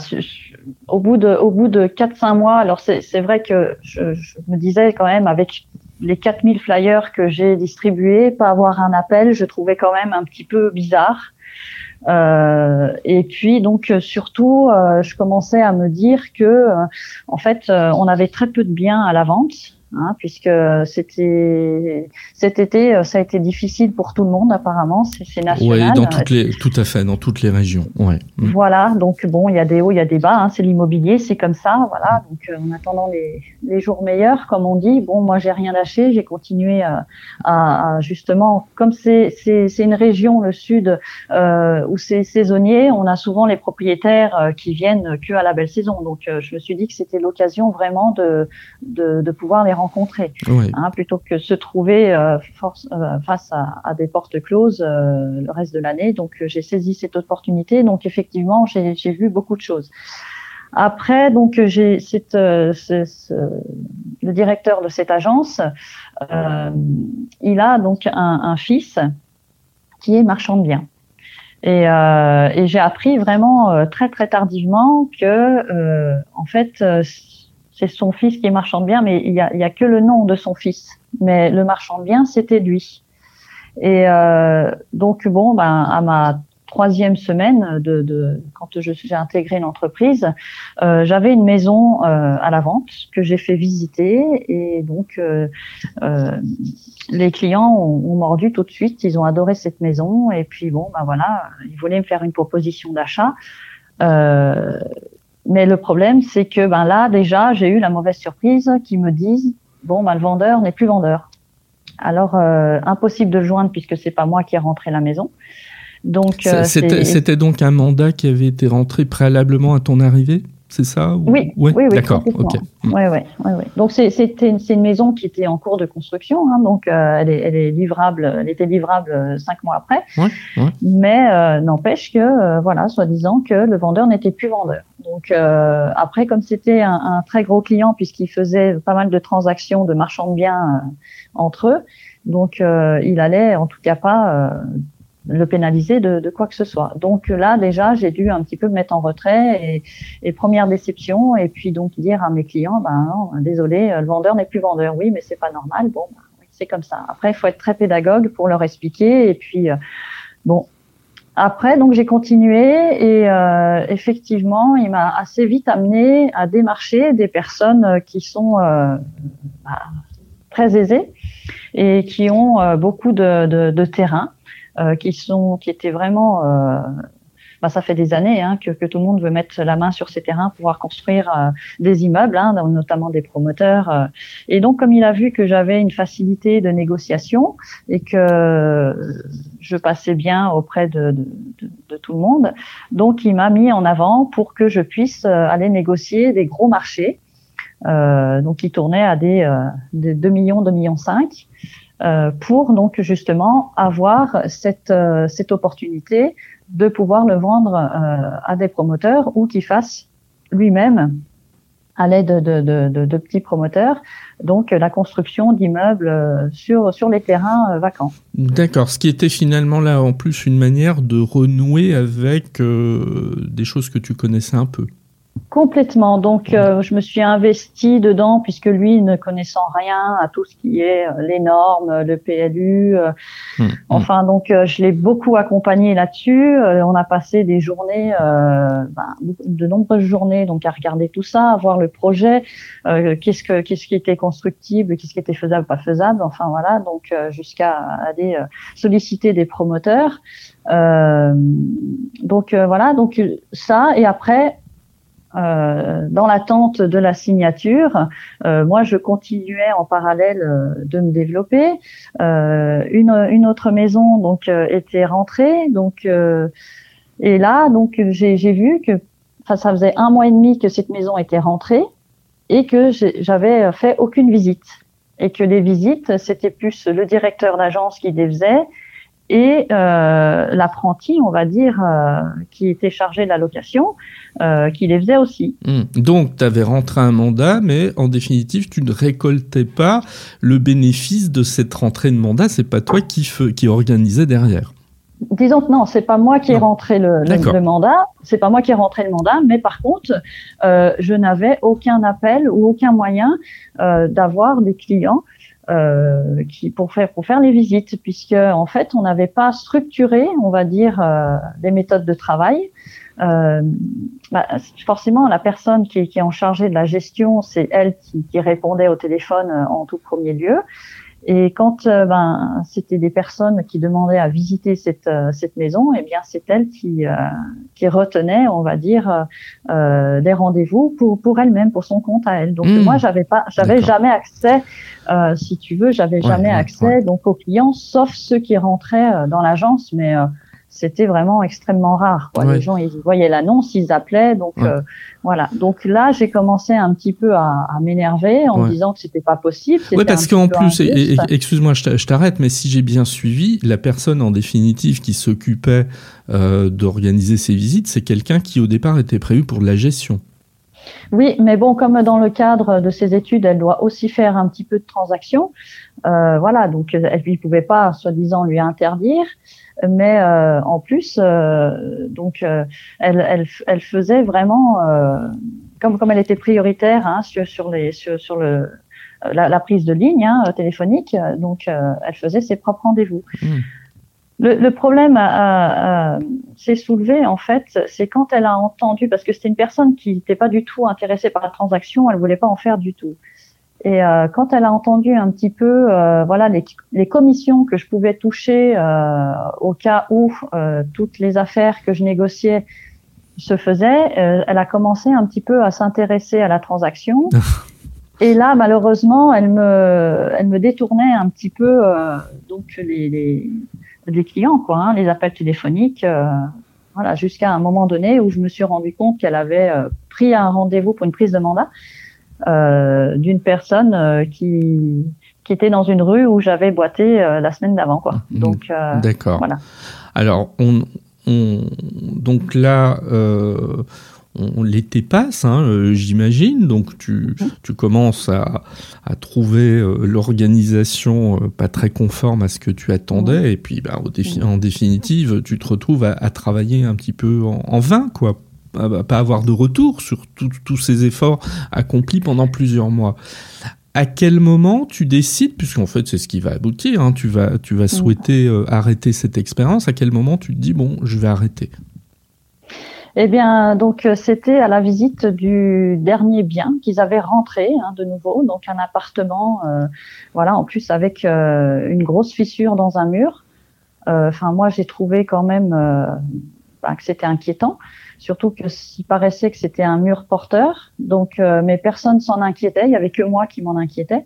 au bout de, au bout de 4-5 mois, alors c'est vrai que je, me disais quand même avec les 4000 flyers que j'ai distribués, pas avoir un appel, je trouvais quand même un petit peu bizarre. Euh, et puis donc surtout, euh, je commençais à me dire que euh, en fait, on avait très peu de biens à la vente hein, puisque c'était cet été, euh, ça a été difficile pour tout le monde apparemment, c'est national. Oui, dans toutes les, tout à fait, dans toutes les régions. Ouais. Mm. Voilà, donc bon, il y a des hauts, il y a des bas, hein, c'est l'immobilier, c'est comme ça, voilà. Donc euh, en attendant les, les, jours meilleurs, comme on dit, bon, moi j'ai rien lâché, j'ai continué à, à, à, justement, comme c'est c'est une région, le sud, euh, où c'est saisonnier, on a souvent les propriétaires euh, qui viennent que à la belle saison. Donc je me suis dit que c'était l'occasion vraiment de, de, de pouvoir les rencontrer, hein, plutôt que se trouver euh, force, euh, face à, à, des portes closes euh, le reste de l'année. Donc j'ai saisi cette opportunité. Donc effectivement, j'ai vu beaucoup de choses. Après, donc j'ai cette, le directeur de cette agence, il a donc un, un, fils qui est marchand de biens. Et, euh, et j'ai appris vraiment très très tardivement que euh, en fait c'est son fils qui est marchand de biens, mais il y a, que le nom de son fils. Mais le marchand de biens, c'était lui. Et euh, donc bon, ben à ma troisième semaine de, quand j'ai intégré l'entreprise, euh, j'avais une maison euh, à la vente que j'ai fait visiter et donc les clients ont, mordu tout de suite. Ils ont adoré cette maison et puis bon, ben voilà, ils voulaient me faire une proposition d'achat. Mais le problème, c'est que ben là, déjà, j'ai eu la mauvaise surprise qui me disent bon, ben, le vendeur n'est plus vendeur. Alors, euh, impossible de le joindre puisque c'est pas moi qui ai rentré la maison. Donc, euh, c'était donc un mandat qui avait été rentré préalablement à ton arrivée? C'est ça Oui, oui, oui, D'accord, ok. Ouais, ouais, ouais, Donc c'était une, une maison qui était en cours de construction, hein, donc euh, elle, est, elle est livrable, elle était livrable euh, cinq mois après. Mais euh, n'empêche que, euh, voilà, soi-disant que le vendeur n'était plus vendeur. Donc après, comme c'était un, un, très gros client puisqu'il faisait pas mal de transactions de marchands de biens entre eux, donc il allait en tout cas pas le pénaliser de, de, quoi que ce soit. Donc là, déjà, j'ai dû un petit peu me mettre en retrait et, et, première déception, et puis donc dire à mes clients, ben non, désolé, le vendeur n'est plus vendeur. Oui, mais c'est pas normal. Bon, ben, c'est comme ça. Après, il faut être très pédagogue pour leur expliquer. Et puis, euh, bon, après, donc j'ai continué et euh, effectivement, il m'a assez vite amené à démarcher des personnes qui sont euh, bah, très aisées et qui ont euh, beaucoup de, de, de terrain euh, qui sont, qui étaient vraiment euh, bah, ça fait des années hein, que, que, tout le monde veut mettre la main sur ces terrains pour pouvoir construire euh, des immeubles, hein, notamment des promoteurs. Euh. Et donc, comme il a vu que j'avais une facilité de négociation et que je passais bien auprès de, tout le monde, donc il m'a mis en avant pour que je puisse aller négocier des gros marchés donc qui tournait à des, des 2 millions, 2 millions 5. Euh, pour donc justement avoir cette, euh, cette opportunité de pouvoir le vendre euh, à des promoteurs ou qu'il fasse lui-même à l'aide de, de, de, de, petits promoteurs, donc la construction d'immeubles sur, sur les terrains vacants. D'accord, ce qui était finalement là en plus une manière de renouer avec des choses que tu connaissais un peu. Complètement. Donc, euh, je me suis investie dedans puisque lui, ne connaissant rien à tout ce qui est euh, les normes, le PLU, euh, mmh, mmh. enfin, donc, je l'ai beaucoup accompagné là-dessus. on a passé des journées, ben, de nombreuses journées, donc à regarder tout ça, à voir le projet, qu'est-ce que, qu'est-ce qui était constructible, qu'est-ce qui était faisable, pas faisable. Enfin voilà, donc jusqu'à aller solliciter des promoteurs. donc voilà, donc ça et après euh, dans l'attente de la signature, euh, moi je continuais en parallèle euh, de me développer. Euh, une, une, autre maison donc était rentrée, donc et là donc j'ai vu que ça faisait un mois et demi que cette maison était rentrée et que j'avais fait aucune visite. Et que les visites c'était plus le directeur d'agence qui les faisait et euh, l'apprenti, on va dire, euh, qui était chargé de la location, euh, qui les faisait aussi. Hmm. Donc, tu avais rentré un mandat, mais en définitive, tu ne récoltais pas le bénéfice de cette rentrée de mandat. C'est pas toi qui, qui organisais derrière. Disons que non, c'est pas moi qui ai rentré le, le, mandat, c'est pas moi qui ai rentré le mandat, mais par contre, euh, je n'avais aucun appel ou aucun moyen euh, d'avoir des clients euh, qui pour faire pour faire les visites puisque en fait on n'avait pas structuré on va dire euh, des méthodes de travail. Euh, bah, forcément la personne qui, qui, est en charge de la gestion c'est elle qui, qui, répondait au téléphone euh, en tout premier lieu et quand euh, ben, c'était des personnes qui demandaient à visiter cette, euh, cette maison, eh bien c'est elle qui, euh, qui retenait, on va dire, euh, des rendez-vous pour, pour elle-même, pour son compte à elle. Donc mmh. moi, j'avais pas, j'avais jamais accès, si tu veux, j'avais jamais accès donc aux clients, sauf ceux qui rentraient dans l'agence, mais c'était vraiment extrêmement rare. Quoi. Les gens, ils voyaient l'annonce, ils appelaient. Donc euh, voilà. Donc là, j'ai commencé un petit peu à, à m'énerver en me disant que c'était pas possible. Oui, parce qu'en plus, excuse-moi, je t'arrête, mais si j'ai bien suivi, la personne en définitive qui s'occupait euh, d'organiser ces visites, c'est quelqu'un qui au départ était prévu pour la gestion. Oui, mais bon, comme dans le cadre de ses études, elle doit aussi faire un petit peu de transactions. Euh, voilà, donc elle ne pouvait pas, soi-disant, lui interdire mais euh, en plus, euh, donc euh, elle, elle, elle, faisait vraiment comme comme elle était prioritaire hein, sur sur les sur, le la, la, prise de ligne hein, téléphonique, donc elle faisait ses propres rendez-vous. Mmh. Le, le, problème s'est soulevé en fait, c'est quand elle a entendu, parce que c'était une personne qui n'était pas du tout intéressée par la transaction, elle voulait pas en faire du tout. Et euh, quand elle a entendu un petit peu, euh, voilà, les, les, commissions que je pouvais toucher euh, au cas où euh, toutes les affaires que je négociais se faisaient, euh, elle a commencé un petit peu à s'intéresser à la transaction. Et là, malheureusement, elle me, elle me détournait un petit peu donc les, les, les, clients, quoi, hein, les appels téléphoniques, voilà, jusqu'à un moment donné où je me suis rendu compte qu'elle avait pris un rendez-vous pour une prise de mandat. Euh, d'une personne euh, qui qui était dans une rue où j'avais boité euh, la semaine d'avant quoi. Mm. Donc d'accord. Voilà. Alors on, on donc là on, l'été passe, hein, j'imagine. Donc tu, tu commences à, à trouver l'organisation pas très conforme à ce que tu attendais, et puis bah, au défi, en définitive, tu te retrouves à, à travailler un petit peu en, en vain, quoi, pas avoir de retour sur tous ces efforts accomplis pendant plusieurs mois. À quel moment tu décides, puisqu'en fait c'est ce qui va aboutir, hein, tu vas, tu vas souhaiter euh, arrêter cette expérience, à quel moment tu te dis, bon, je vais arrêter? Eh bien, donc euh, c'était à la visite du dernier bien qu'ils avaient rentré hein, de nouveau, donc un appartement, euh, voilà, en plus avec une grosse fissure dans un mur. Enfin, moi j'ai trouvé quand même bah, que c'était inquiétant surtout que s'il paraissait que c'était un mur porteur, donc euh, mais personne s'en inquiétait, il y avait que moi qui m'en inquiétais.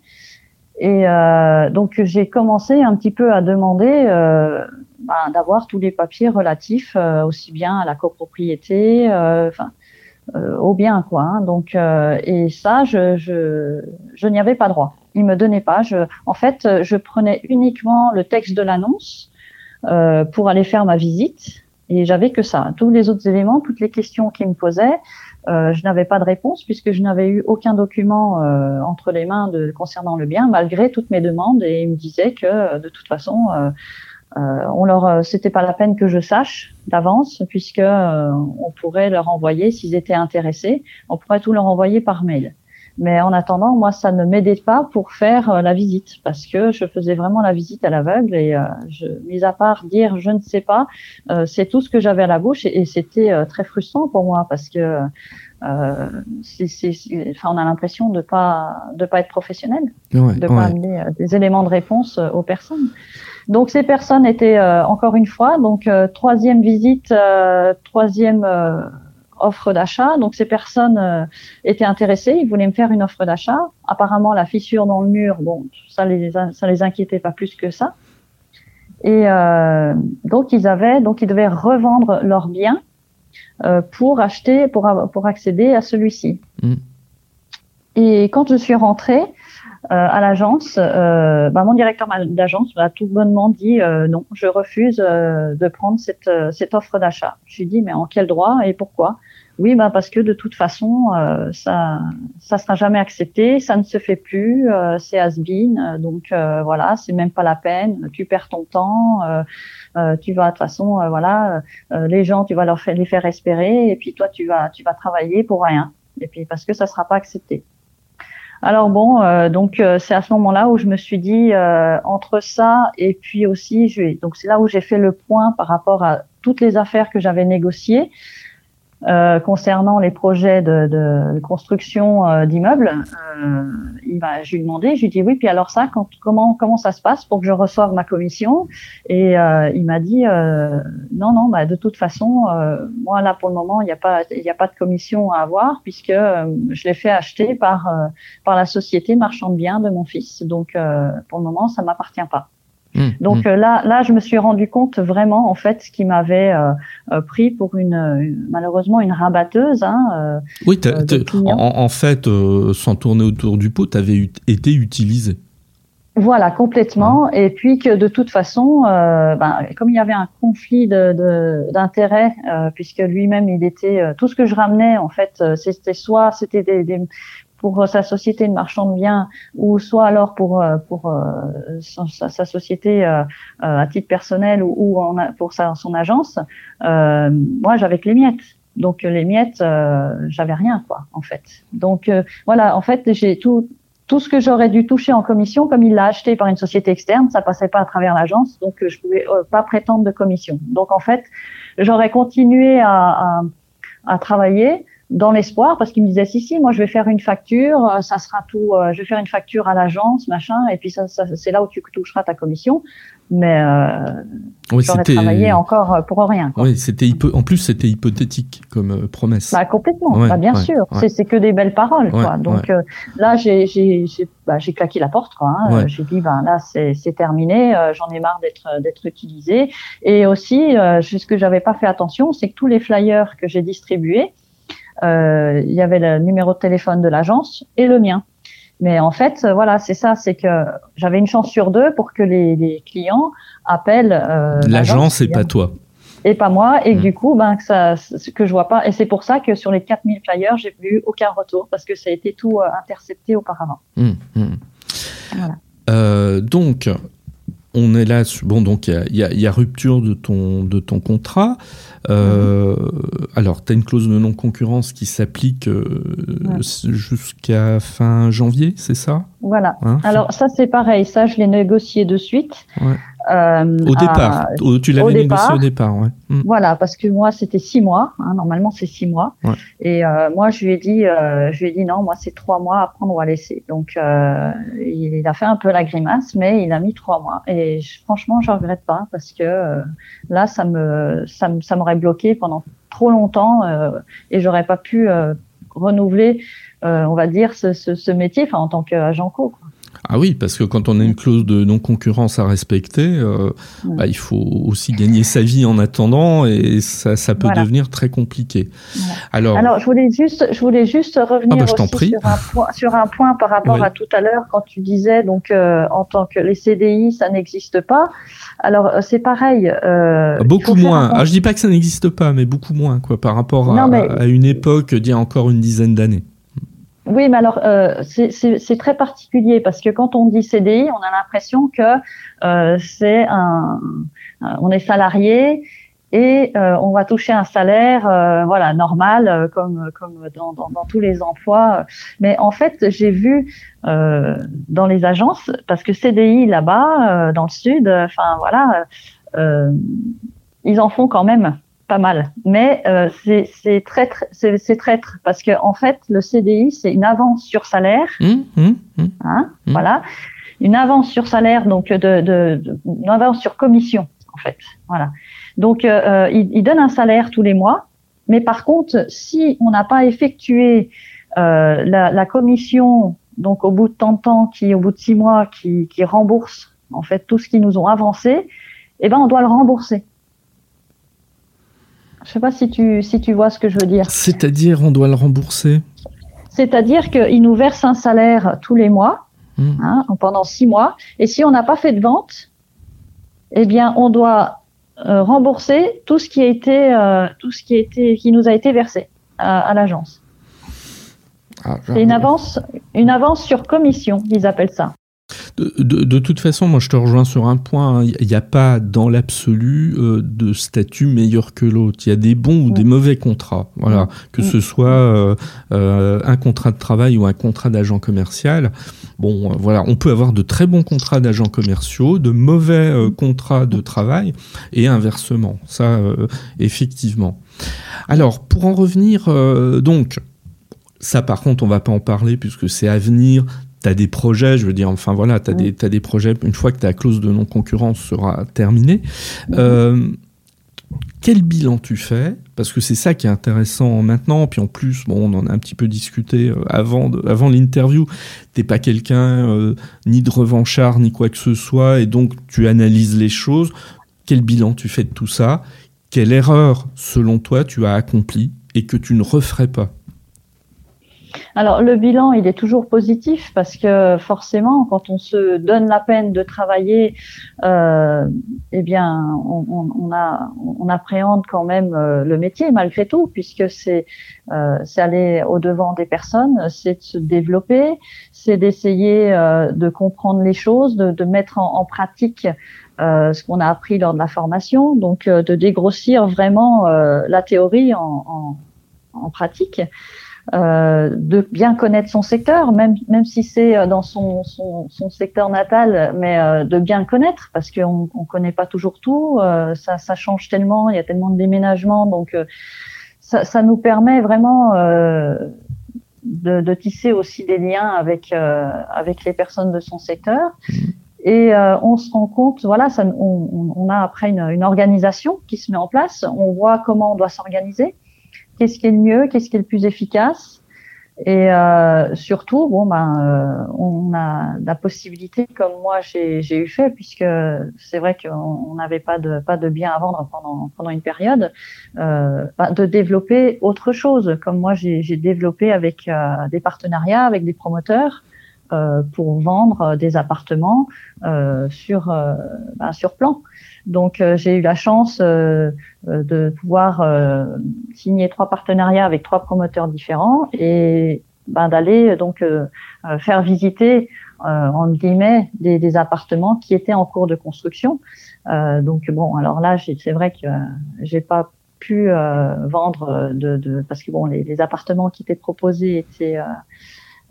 Et euh, donc j'ai commencé un petit peu à demander euh, bah, d'avoir tous les papiers relatifs aussi bien à la copropriété, enfin au bien, quoi. Hein. Donc, et ça, je, je, je n'y avais pas droit. Il me donnait pas. Je, en fait, je prenais uniquement le texte de l'annonce pour aller faire ma visite. Et j'avais que ça. Tous les autres éléments, toutes les questions qu'il me posait, euh, je n'avais pas de réponse puisque je n'avais eu aucun document euh, entre les mains de, concernant le bien, malgré toutes mes demandes. Et il me disait que euh, de toute façon, euh, on leur, c'était pas la peine que je sache d'avance, puisque on pourrait leur envoyer s'ils étaient intéressés, on pourrait tout leur envoyer par mail. Mais en attendant, moi, ça ne m'aidait pas pour faire euh, la visite parce que je faisais vraiment la visite à l'aveugle et euh, je, mis à part dire je ne sais pas, euh, c'est tout ce que j'avais à la bouche et, c'était très frustrant pour moi parce que euh, c'est, enfin, on a l'impression de pas de pas être professionnel, ouais, de pas amener des éléments de réponse aux personnes. Donc ces personnes étaient encore une fois donc troisième visite, troisième offre d'achat. Donc ces personnes euh, étaient intéressées, ils voulaient me faire une offre d'achat. Apparemment la fissure dans le mur, bon, ça les ça les inquiétait pas plus que ça. Et euh, donc ils avaient donc ils devaient revendre leur bien euh, pour acheter pour pour accéder à celui-ci. Mm. Et quand je suis rentrée à l'agence, bah, mon directeur d'agence m'a tout bonnement dit non, je refuse de prendre cette, cette offre d'achat. Je lui dit mais en quel droit et pourquoi? Oui, bah parce que de toute façon, euh, ça, ça sera jamais accepté, ça ne se fait plus, euh, c'est has-been, euh, donc euh, voilà, c'est même pas la peine. Tu perds ton temps, tu vas de toute façon, voilà, les gens, tu vas leur faire, les faire espérer, et puis toi, tu vas, tu vas travailler pour rien, et puis parce que ça sera pas accepté. Alors bon, donc c'est à ce moment-là où je me suis dit entre ça et puis aussi, je, donc c'est là où j'ai fait le point par rapport à toutes les affaires que j'avais négociées. Euh, concernant les projets de, de construction euh, d'immeubles, euh, il va, je lui ai demandé, je lui dit oui, puis alors ça, quand, comment comment ça se passe pour que je reçoive ma commission? Et euh, il m'a dit non, non, bah, de toute façon, moi là pour le moment, il n'y a pas il y a pas de commission à avoir puisque je l'ai fait acheter par par la société marchand de biens de mon fils. Donc pour le moment, ça m'appartient pas. Mmh, Donc mmh. Euh, là, là, je me suis rendu compte vraiment, en fait, ce qui m'avait euh, euh, pris pour une, malheureusement une rabatteuse. Hein, oui, en, fait, sans tourner autour du pot, tu avais été utilisé. Voilà, complètement. Et puis que de toute façon, ben, comme il y avait un conflit d'intérêts, de, puisque lui-même il était, tout ce que je ramenais en fait, c'était soit c'était des, des, pour euh, sa société de marchand de biens ou soit alors pour euh, pour euh, sa, sa, société à titre personnel ou, ou en, pour sa, son agence, moi j'avais que les miettes. Donc les miettes, j'avais rien quoi en fait. Donc voilà, en fait j'ai tout tout ce que j'aurais dû toucher en commission, comme il l'a acheté par une société externe, ça passait pas à travers l'agence, donc je pouvais pas prétendre de commission. Donc en fait, j'aurais continué à, à, à travailler, dans l'espoir parce qu'il me disait si si moi je vais faire une facture euh, ça sera tout euh, je vais faire une facture à l'agence machin et puis ça, ça c'est là où tu toucheras ta commission. Mais euh, oui, j'aurais travaillé encore pour rien quoi. oui c'était en plus c'était hypothétique comme euh, promesse. Bah complètement. Bah, bien sûr. c'est c'est que des belles paroles quoi. Donc là j'ai j'ai bah, j'ai claqué la porte quoi hein. j'ai dit ben là c'est c'est terminé j'en ai marre d'être d'être utilisé et aussi ce que j'avais pas fait attention c'est que tous les flyers que j'ai distribués euh, il y avait le numéro de téléphone de l'agence et le mien. Mais en fait, euh, voilà, c'est ça, c'est que j'avais une chance sur deux pour que les, les clients appellent euh, l'agence et pas toi. Et pas moi, et mmh. du coup, ben que ça, que je vois pas. Et c'est pour ça que sur les 4000 flyers, j'ai eu aucun retour parce que ça a été tout euh, intercepté auparavant. Mmh, mmh. Voilà. Euh, donc, on est là, bon, donc il y, y a, rupture de ton, de ton contrat. Euh, alors, tu as une clause de non-concurrence qui s'applique euh, jusqu'à fin janvier, c'est ça? Voilà. Hein? Alors, ça, c'est pareil. Ça, je l'ai négocié de suite. Ouais. Euh, au départ, tu l'avais négocié au départ, ouais. Mm. Voilà, parce que moi c'était six mois. Hein, normalement c'est six mois. Ouais. Et euh, moi je lui ai dit, euh, je lui ai dit non, moi c'est trois mois à prendre ou à laisser. Donc euh, il, a fait un peu la grimace, mais il a mis trois mois. Et franchement, je regrette pas parce que euh, là ça me ça, ça m'aurait bloqué pendant trop longtemps et j'aurais pas pu renouveler, on va dire, ce, ce, ce métier, enfin en tant qu'agent co. Quoi. Ah oui, parce que quand on a une clause de non-concurrence à respecter, euh, bah, il faut aussi gagner sa vie en attendant et ça, ça peut devenir très compliqué. Alors, Alors, je voulais juste, je voulais juste revenir ah bah, aussi sur, un point, sur un point par rapport à tout à l'heure quand tu disais donc euh, en tant que les CDI, ça n'existe pas. Alors euh, c'est pareil. Euh, beaucoup moins. Ah, je dis pas que ça n'existe pas, mais beaucoup moins quoi par rapport à, à une époque d'il y a encore une dizaine d'années. Oui, mais alors euh, c'est très particulier parce que quand on dit CDI, on a l'impression que euh, c'est un, on est salarié et euh, on va toucher un salaire, euh, voilà, normal euh, comme comme dans, dans, dans, tous les emplois. Mais en fait, j'ai vu dans les agences parce que CDI là-bas dans le sud, enfin voilà, ils en font quand même pas mal. Mais euh, c'est très c'est traître parce que en fait le CDI c'est une avance sur salaire, mmh, mmh, mmh. hein, voilà, une avance sur salaire donc de, de, de, une avance sur commission en fait, voilà. Donc euh, euh il, il, donne un salaire tous les mois, mais par contre si on n'a pas effectué euh, la, la, commission donc au bout de tant de temps qui au bout de six mois qui, qui rembourse en fait tout ce qu'ils nous ont avancé, eh ben on doit le rembourser. Je sais pas si tu, si tu vois ce que je veux dire. C'est-à-dire, on doit le rembourser C'est-à-dire qu'il nous verse un salaire tous les mois, hmm. hein, pendant six mois, et si on n'a pas fait de vente, eh bien, on doit euh, rembourser tout ce qui a été, euh, tout ce qui a été, qui nous a été versé à, l'agence. Ah, C'est une avance, une avance sur commission, ils appellent ça. De, toute façon, moi je te rejoins sur un point. Hein. Il n'y a pas dans l'absolu euh, de statut meilleur que l'autre. Il y a des bons ou des mauvais contrats. Voilà, que ce soit euh, euh, un contrat de travail ou un contrat d'agent commercial. Bon, voilà, on peut avoir de très bons contrats d'agents commerciaux, de mauvais contrats de travail et inversement. Ça, effectivement. Alors, pour en revenir, donc. Ça, par contre, on va pas en parler puisque c'est à venir tu des projets, je veux dire, enfin voilà, tu as, des, as des projets, une fois que ta clause de non-concurrence sera terminée. Euh, quel bilan tu fais? Parce que c'est ça qui est intéressant maintenant. Puis en plus, bon, on en a un petit peu discuté euh, avant, avant l'interview. T'es pas quelqu'un euh, ni de revanchard ni quoi que ce soit, et donc tu analyses les choses. Quel bilan tu fais de tout ça? Quelle erreur, selon toi, tu as accomplie et que tu ne referais pas? Alors le bilan, il est toujours positif parce que forcément, quand on se donne la peine de travailler, euh, eh bien, on, on, a, on appréhende quand même euh, le métier malgré tout, puisque c'est euh, aller au devant des personnes, c'est de se développer, c'est d'essayer euh, de comprendre les choses, de, de mettre en, en pratique euh, ce qu'on a appris lors de la formation, donc euh, de dégrossir vraiment la théorie en, en, en pratique. Euh, de bien connaître son secteur, même même si c'est euh, dans son, son, son, secteur natal, mais euh, de bien connaître parce qu'on on connaît pas toujours tout, ça, ça change tellement, il y a tellement de déménagements, donc ça, ça nous permet vraiment de, de, tisser aussi des liens avec avec les personnes de son secteur. Et on se rend compte, voilà, ça, on, on a après une, une organisation qui se met en place. On voit comment on doit s'organiser qu'est-ce qui est le mieux, qu'est-ce qui est le plus efficace. Et euh, surtout, bon ben, euh, on a la possibilité, comme moi j'ai eu fait, puisque c'est vrai qu'on n'avait pas de pas de bien à vendre pendant pendant une période, euh, ben, de développer autre chose. Comme moi j'ai développé avec euh, des partenariats avec des promoteurs euh, pour vendre des appartements euh, sur ben, sur plan. Donc euh, j'ai eu la chance euh, euh, de pouvoir signer trois partenariats avec trois promoteurs différents et ben, d'aller donc faire visiter en guillemets des, des, appartements qui étaient en cours de construction. donc bon, alors là c'est vrai que j'ai pas pu vendre de, de, parce que bon les, les, appartements qui étaient proposés étaient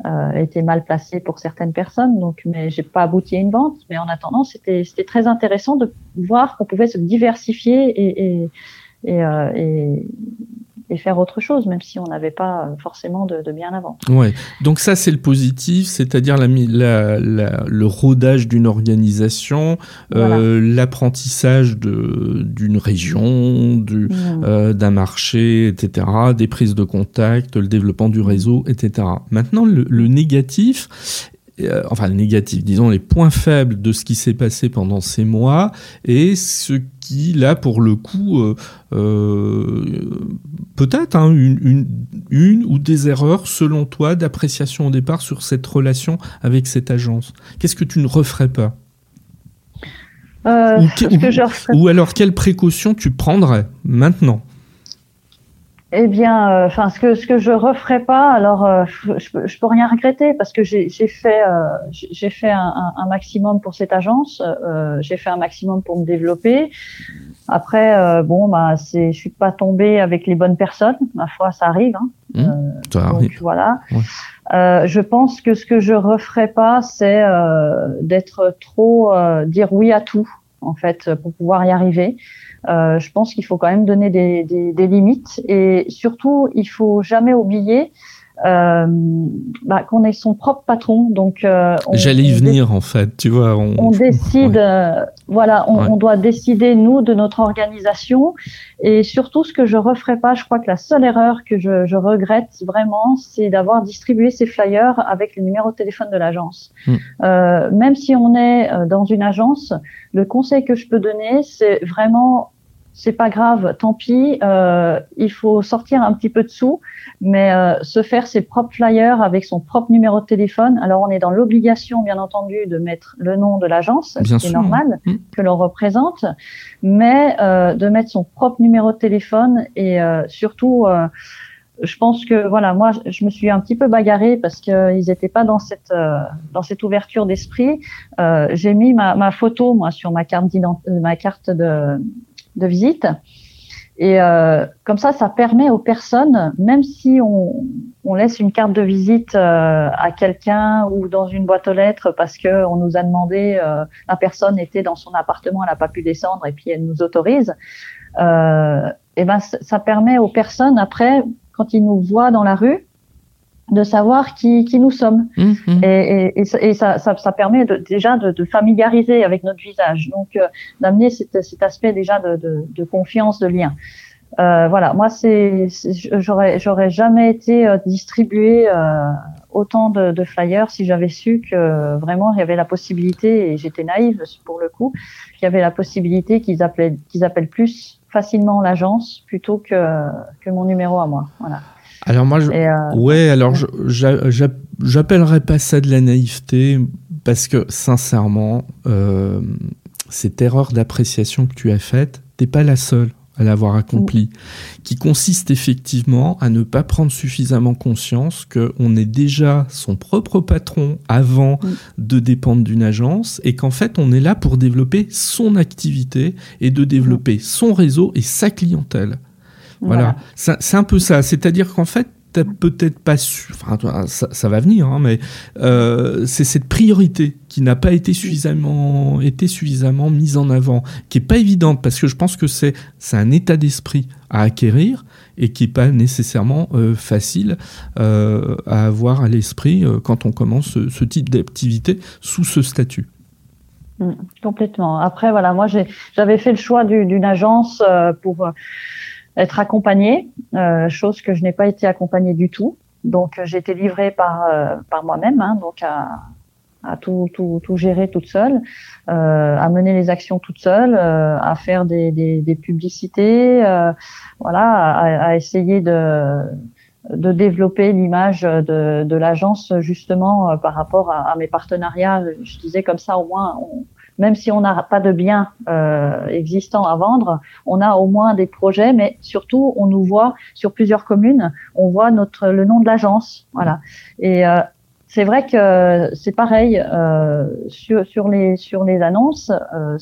euh, était mal placé pour certaines personnes. Donc, mais j'ai pas abouti à une vente. Mais en attendant, c'était c'était très intéressant de voir qu'on pouvait se diversifier et et, euh, et et faire autre chose, même si on n'avait pas forcément de, de bien avant. Ouais. Donc ça, c'est le positif, c'est-à-dire la, la, la, le rodage d'une organisation, voilà. euh, l'apprentissage d'une région, du, mmh. euh, d'un marché, etc., des prises de contact, le développement du réseau, etc. Maintenant, le, le négatif, enfin négatifs, disons les points faibles de ce qui s'est passé pendant ces mois et ce qui, là, pour le coup, peut-être hein, une, une, ou des erreurs, selon toi, d'appréciation au départ sur cette relation avec cette agence. Qu'est-ce que tu ne referais pas? Ou, alors, quelles précautions tu prendrais maintenant? Eh bien, euh, enfin, ce que ce que je referai pas, alors euh, je, je, peux rien regretter parce que j'ai fait euh, j'ai fait un, un, maximum pour cette agence, j'ai fait un maximum pour me développer. Après, bon, bah, c'est, je suis pas tombée avec les bonnes personnes. Ma foi, ça arrive. Hein. Mmh, ça donc, arrive. Voilà. je pense que ce que je referai pas, c'est d'être trop dire oui à tout en fait pour pouvoir y arriver. Euh, je pense qu'il faut quand même donner des, des, des, limites et surtout il faut jamais oublier euh, bah, qu'on est son propre patron. Donc euh, j'allais y venir en fait, tu vois. On, on décide, euh, voilà, on, on, doit décider nous de notre organisation et surtout ce que je referai pas. Je crois que la seule erreur que je, je regrette vraiment, c'est d'avoir distribué ces flyers avec le numéro de téléphone de l'agence. Euh, même si on est dans une agence, le conseil que je peux donner, c'est vraiment c'est pas grave, tant pis. Euh, il faut sortir un petit peu de sous, mais euh, se faire ses propres flyers avec son propre numéro de téléphone. Alors on est dans l'obligation, bien entendu, de mettre le nom de l'agence, c'est normal mmh. que l'on représente, mais euh, de mettre son propre numéro de téléphone et euh, surtout. Euh, je pense que voilà, moi, je me suis un petit peu bagarrée parce qu'ils n'étaient pas dans cette dans cette ouverture d'esprit. J'ai mis ma, ma, photo moi sur ma carte ma carte de de visite. Et euh, comme ça, ça permet aux personnes, même si on, on laisse une carte de visite euh, à quelqu'un ou dans une boîte aux lettres parce que on nous a demandé, euh, la personne était dans son appartement, elle n'a pas pu descendre et puis elle nous autorise. Euh, et ben, ça permet aux personnes après, quand ils nous voient dans la rue, de savoir qui, qui nous sommes. Mmh, mmh. Et, et, et ça, ça, ça, permet de, déjà de, de, familiariser avec notre visage, donc euh, d'amener cet, cet, aspect déjà de, de, de confiance, de lien. Euh, voilà, moi c'est, j'aurais, j'aurais jamais été euh, distribué euh, autant de, de, flyers si j'avais su que vraiment il y avait la possibilité, et j'étais naïve pour le coup, qu'il y avait la possibilité qu'ils appellent, qu'ils appellent plus facilement l'agence plutôt que, que mon numéro à moi. Voilà. Alors moi, je... Euh, ouais, alors j'appellerais pas ça de la naïveté parce que sincèrement, euh, cette erreur d'appréciation que tu as faite, t'es pas la seule à l'avoir accomplie, qui consiste effectivement à ne pas prendre suffisamment conscience qu'on est déjà son propre patron avant de dépendre d'une agence et qu'en fait on est là pour développer son activité et de développer son réseau et sa clientèle. Voilà, c'est un peu ça. C'est-à-dire qu'en fait, t'as peut-être pas su, enfin, ça, ça va venir, hein, mais euh, c'est cette priorité qui n'a pas été suffisamment, été suffisamment mise en avant, qui est pas évidente parce que je pense que c'est c'est un état d'esprit à acquérir et qui est pas nécessairement euh, facile euh, à avoir à l'esprit euh, quand on commence ce, ce type d'activité sous ce statut. Mmh, complètement. Après, voilà, moi j'avais fait le choix d'une agence euh, pour être accompagnée, euh, chose que je n'ai pas été accompagnée du tout. Donc j'ai été livrée par euh, par moi-même, hein, donc à, à tout, tout, tout gérer toute seule, euh, à mener les actions toute seule, euh, à faire des, des, des publicités, euh, voilà, à, à, essayer de de développer l'image de, de l'agence justement euh, par rapport à, à, mes partenariats. Je disais comme ça au moins on, même si on n'a pas de biens euh, existants à vendre, on a au moins des projets, mais surtout on nous voit sur plusieurs communes, on voit notre le nom de l'agence, voilà. Et euh, c'est vrai que c'est pareil euh, sur, sur les sur les annonces. Euh,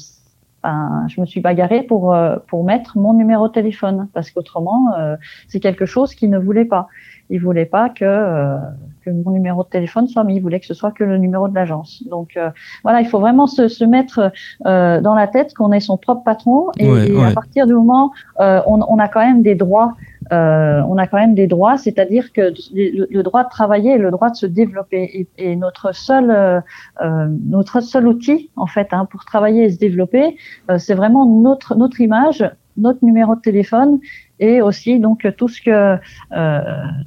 ben, je me suis bagarrée pour euh, pour mettre mon numéro de téléphone parce qu'autrement euh, c'est quelque chose qu'ils ne voulaient pas. Ils voulaient pas que que mon numéro de téléphone soit mis. Il voulait que ce soit que le numéro de l'agence. Donc euh, voilà, il faut vraiment se, se mettre euh, dans la tête qu'on est son propre patron et, et à partir du moment euh, on, on, a quand même des droits. Euh, on a quand même des droits, c'est-à-dire que le, le, droit de travailler et le droit de se développer. Et, et notre seul euh, notre seul outil en fait hein, pour travailler et se développer, c'est vraiment notre notre image, notre numéro de téléphone et aussi donc tout ce que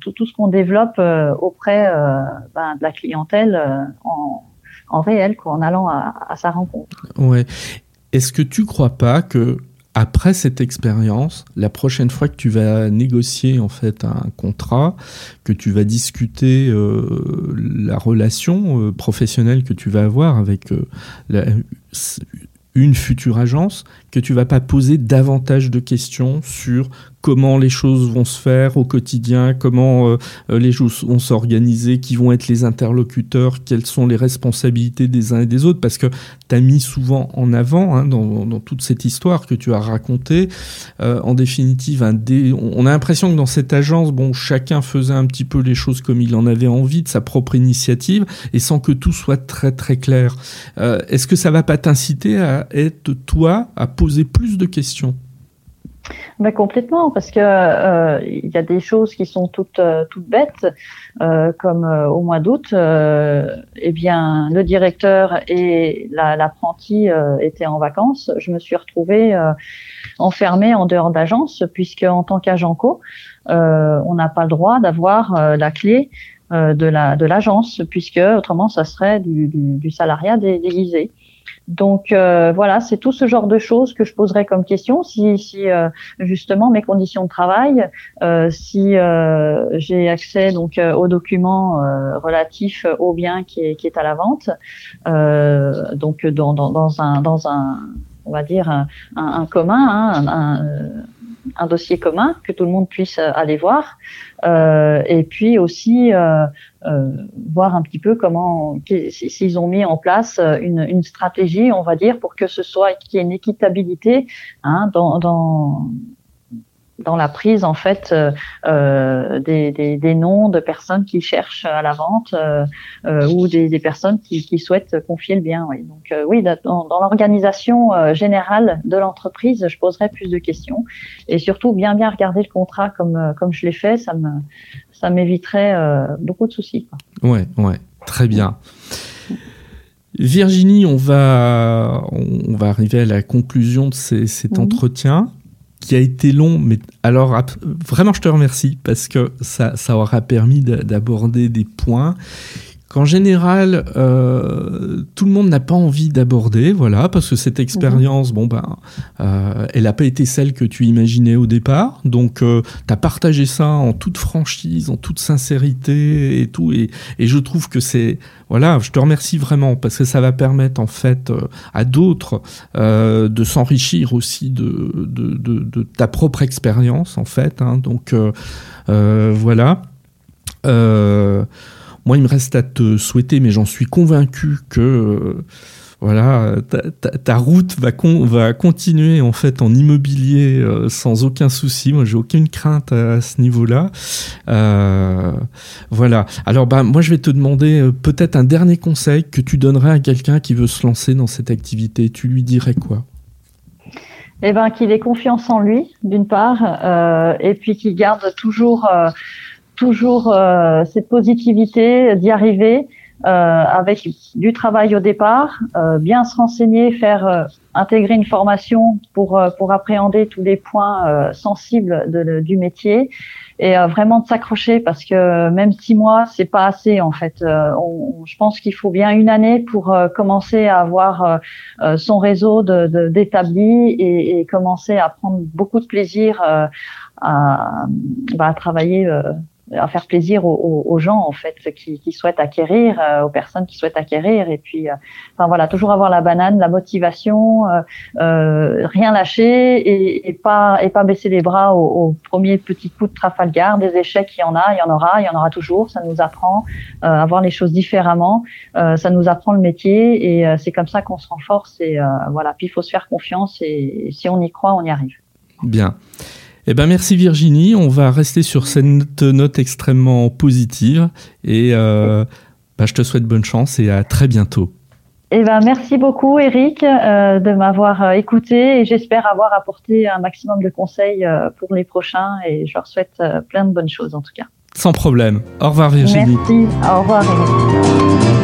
tout, tout, ce qu'on développe auprès ben, de la clientèle en, réel, en allant à, sa rencontre. Ouais. Est-ce que tu crois pas que après cette expérience, la prochaine fois que tu vas négocier en fait un contrat, que tu vas discuter euh, la relation euh, professionnelle que tu vas avoir avec euh, une future agence, que tu vas pas poser davantage de questions sur comment les choses vont se faire au quotidien, comment euh, euh, les choses vont s'organiser, qui vont être les interlocuteurs, quelles sont les responsabilités des uns et des autres, parce que tu as mis souvent en avant hein, dans, toute cette histoire que tu as racontée, euh, en définitive, un dé... on a l'impression que dans cette agence, bon, chacun faisait un petit peu les choses comme il en avait envie, de sa propre initiative, et sans que tout soit très très clair. Est-ce que ça va pas t'inciter à être toi, à poser plus de questions? Ben complètement, parce que euh, il y a des choses qui sont toutes euh, toutes bêtes, euh, comme euh, au mois d'août, euh, eh bien le directeur et l'apprenti étaient en vacances. Je me suis retrouvée enfermée en dehors d'agence, puisque en tant qu'agent co, on n'a pas le droit d'avoir la clé de la de l'agence, puisque autrement ça serait du, du, du salariat déguisé. Donc euh, voilà, c'est tout ce genre de choses que je poserais comme question si, si euh, justement mes conditions de travail, euh, si j'ai accès donc aux documents relatifs au bien qui est, qui est à la vente, donc dans, dans, dans, un dans un on va dire un, un, commun, hein, un, un dossier commun que tout le monde puisse euh, aller voir, euh, et puis aussi euh, euh, voir un petit peu comment s'ils ont mis en place euh, une, une, stratégie, on va dire, pour que ce soit qu'il y ait une équitabilité hein, dans, dans dans la prise en fait euh, euh, des, des, des, noms de personnes qui cherchent à la vente euh, euh ou des, des personnes qui, qui, souhaitent confier le bien. Oui. Donc oui, dans, dans l'organisation générale de l'entreprise, je poserai plus de questions et surtout bien bien regarder le contrat comme comme je l'ai fait, ça me ça m'éviterait beaucoup de soucis. Quoi. Ouais, ouais, très bien. Virginie, on va, on va arriver à la conclusion de ces, cet entretien qui a été long, mais alors vraiment je te remercie parce que ça, ça aura permis d'aborder des points qu'en général euh, tout le monde n'a pas envie d'aborder, voilà, parce que cette expérience, bon ben, euh, elle n'a pas été celle que tu imaginais au départ, donc euh, tu as partagé ça en toute franchise, en toute sincérité et tout, et, je trouve que c'est, voilà, je te remercie vraiment parce que ça va permettre en fait euh, à d'autres de s'enrichir aussi de, ta propre expérience en fait, hein, donc voilà. Moi, il me reste à te souhaiter, mais j'en suis convaincu que euh, voilà, ta, route va, con, va continuer en fait en immobilier euh, sans aucun souci. Moi, j'ai aucune crainte à, ce niveau-là. Euh, voilà. Alors, bah, moi, je vais te demander peut-être un dernier conseil que tu donnerais à quelqu'un qui veut se lancer dans cette activité. Tu lui dirais quoi? Eh ben, qu'il ait confiance en lui, d'une part, et puis qu'il garde toujours toujours euh, cette positivité d'y arriver euh, avec du travail au départ, euh, bien se renseigner, faire euh, intégrer une formation pour pour appréhender tous les points sensibles de, de, du métier et vraiment de s'accrocher parce que même six mois c'est pas assez en fait. On, je pense qu'il faut bien une année pour commencer à avoir son réseau d'établis de, et, et, commencer à prendre beaucoup de plaisir à, bah, à travailler à faire plaisir aux, gens en fait qui, qui souhaitent acquérir, euh, aux personnes qui souhaitent acquérir et puis euh, enfin voilà toujours avoir la banane, la motivation, euh, euh rien lâcher et, et, pas et pas baisser les bras au, au, premier petit coup de Trafalgar. Des échecs il y en a, il y en aura, il y en aura toujours. Ça nous apprend à voir les choses différemment, ça nous apprend le métier et c'est comme ça qu'on se renforce et voilà. Puis il faut se faire confiance et si on y croit, on y arrive. Bien. Eh ben merci Virginie, on va rester sur cette note extrêmement positive et euh, bah, je te souhaite bonne chance et à très bientôt. Eh ben merci beaucoup Eric euh, de m'avoir euh, écouté et j'espère avoir apporté un maximum de conseils euh, pour les prochains et je leur souhaite plein de bonnes choses en tout cas. Sans problème. Au revoir Virginie. Merci. Au revoir Eric.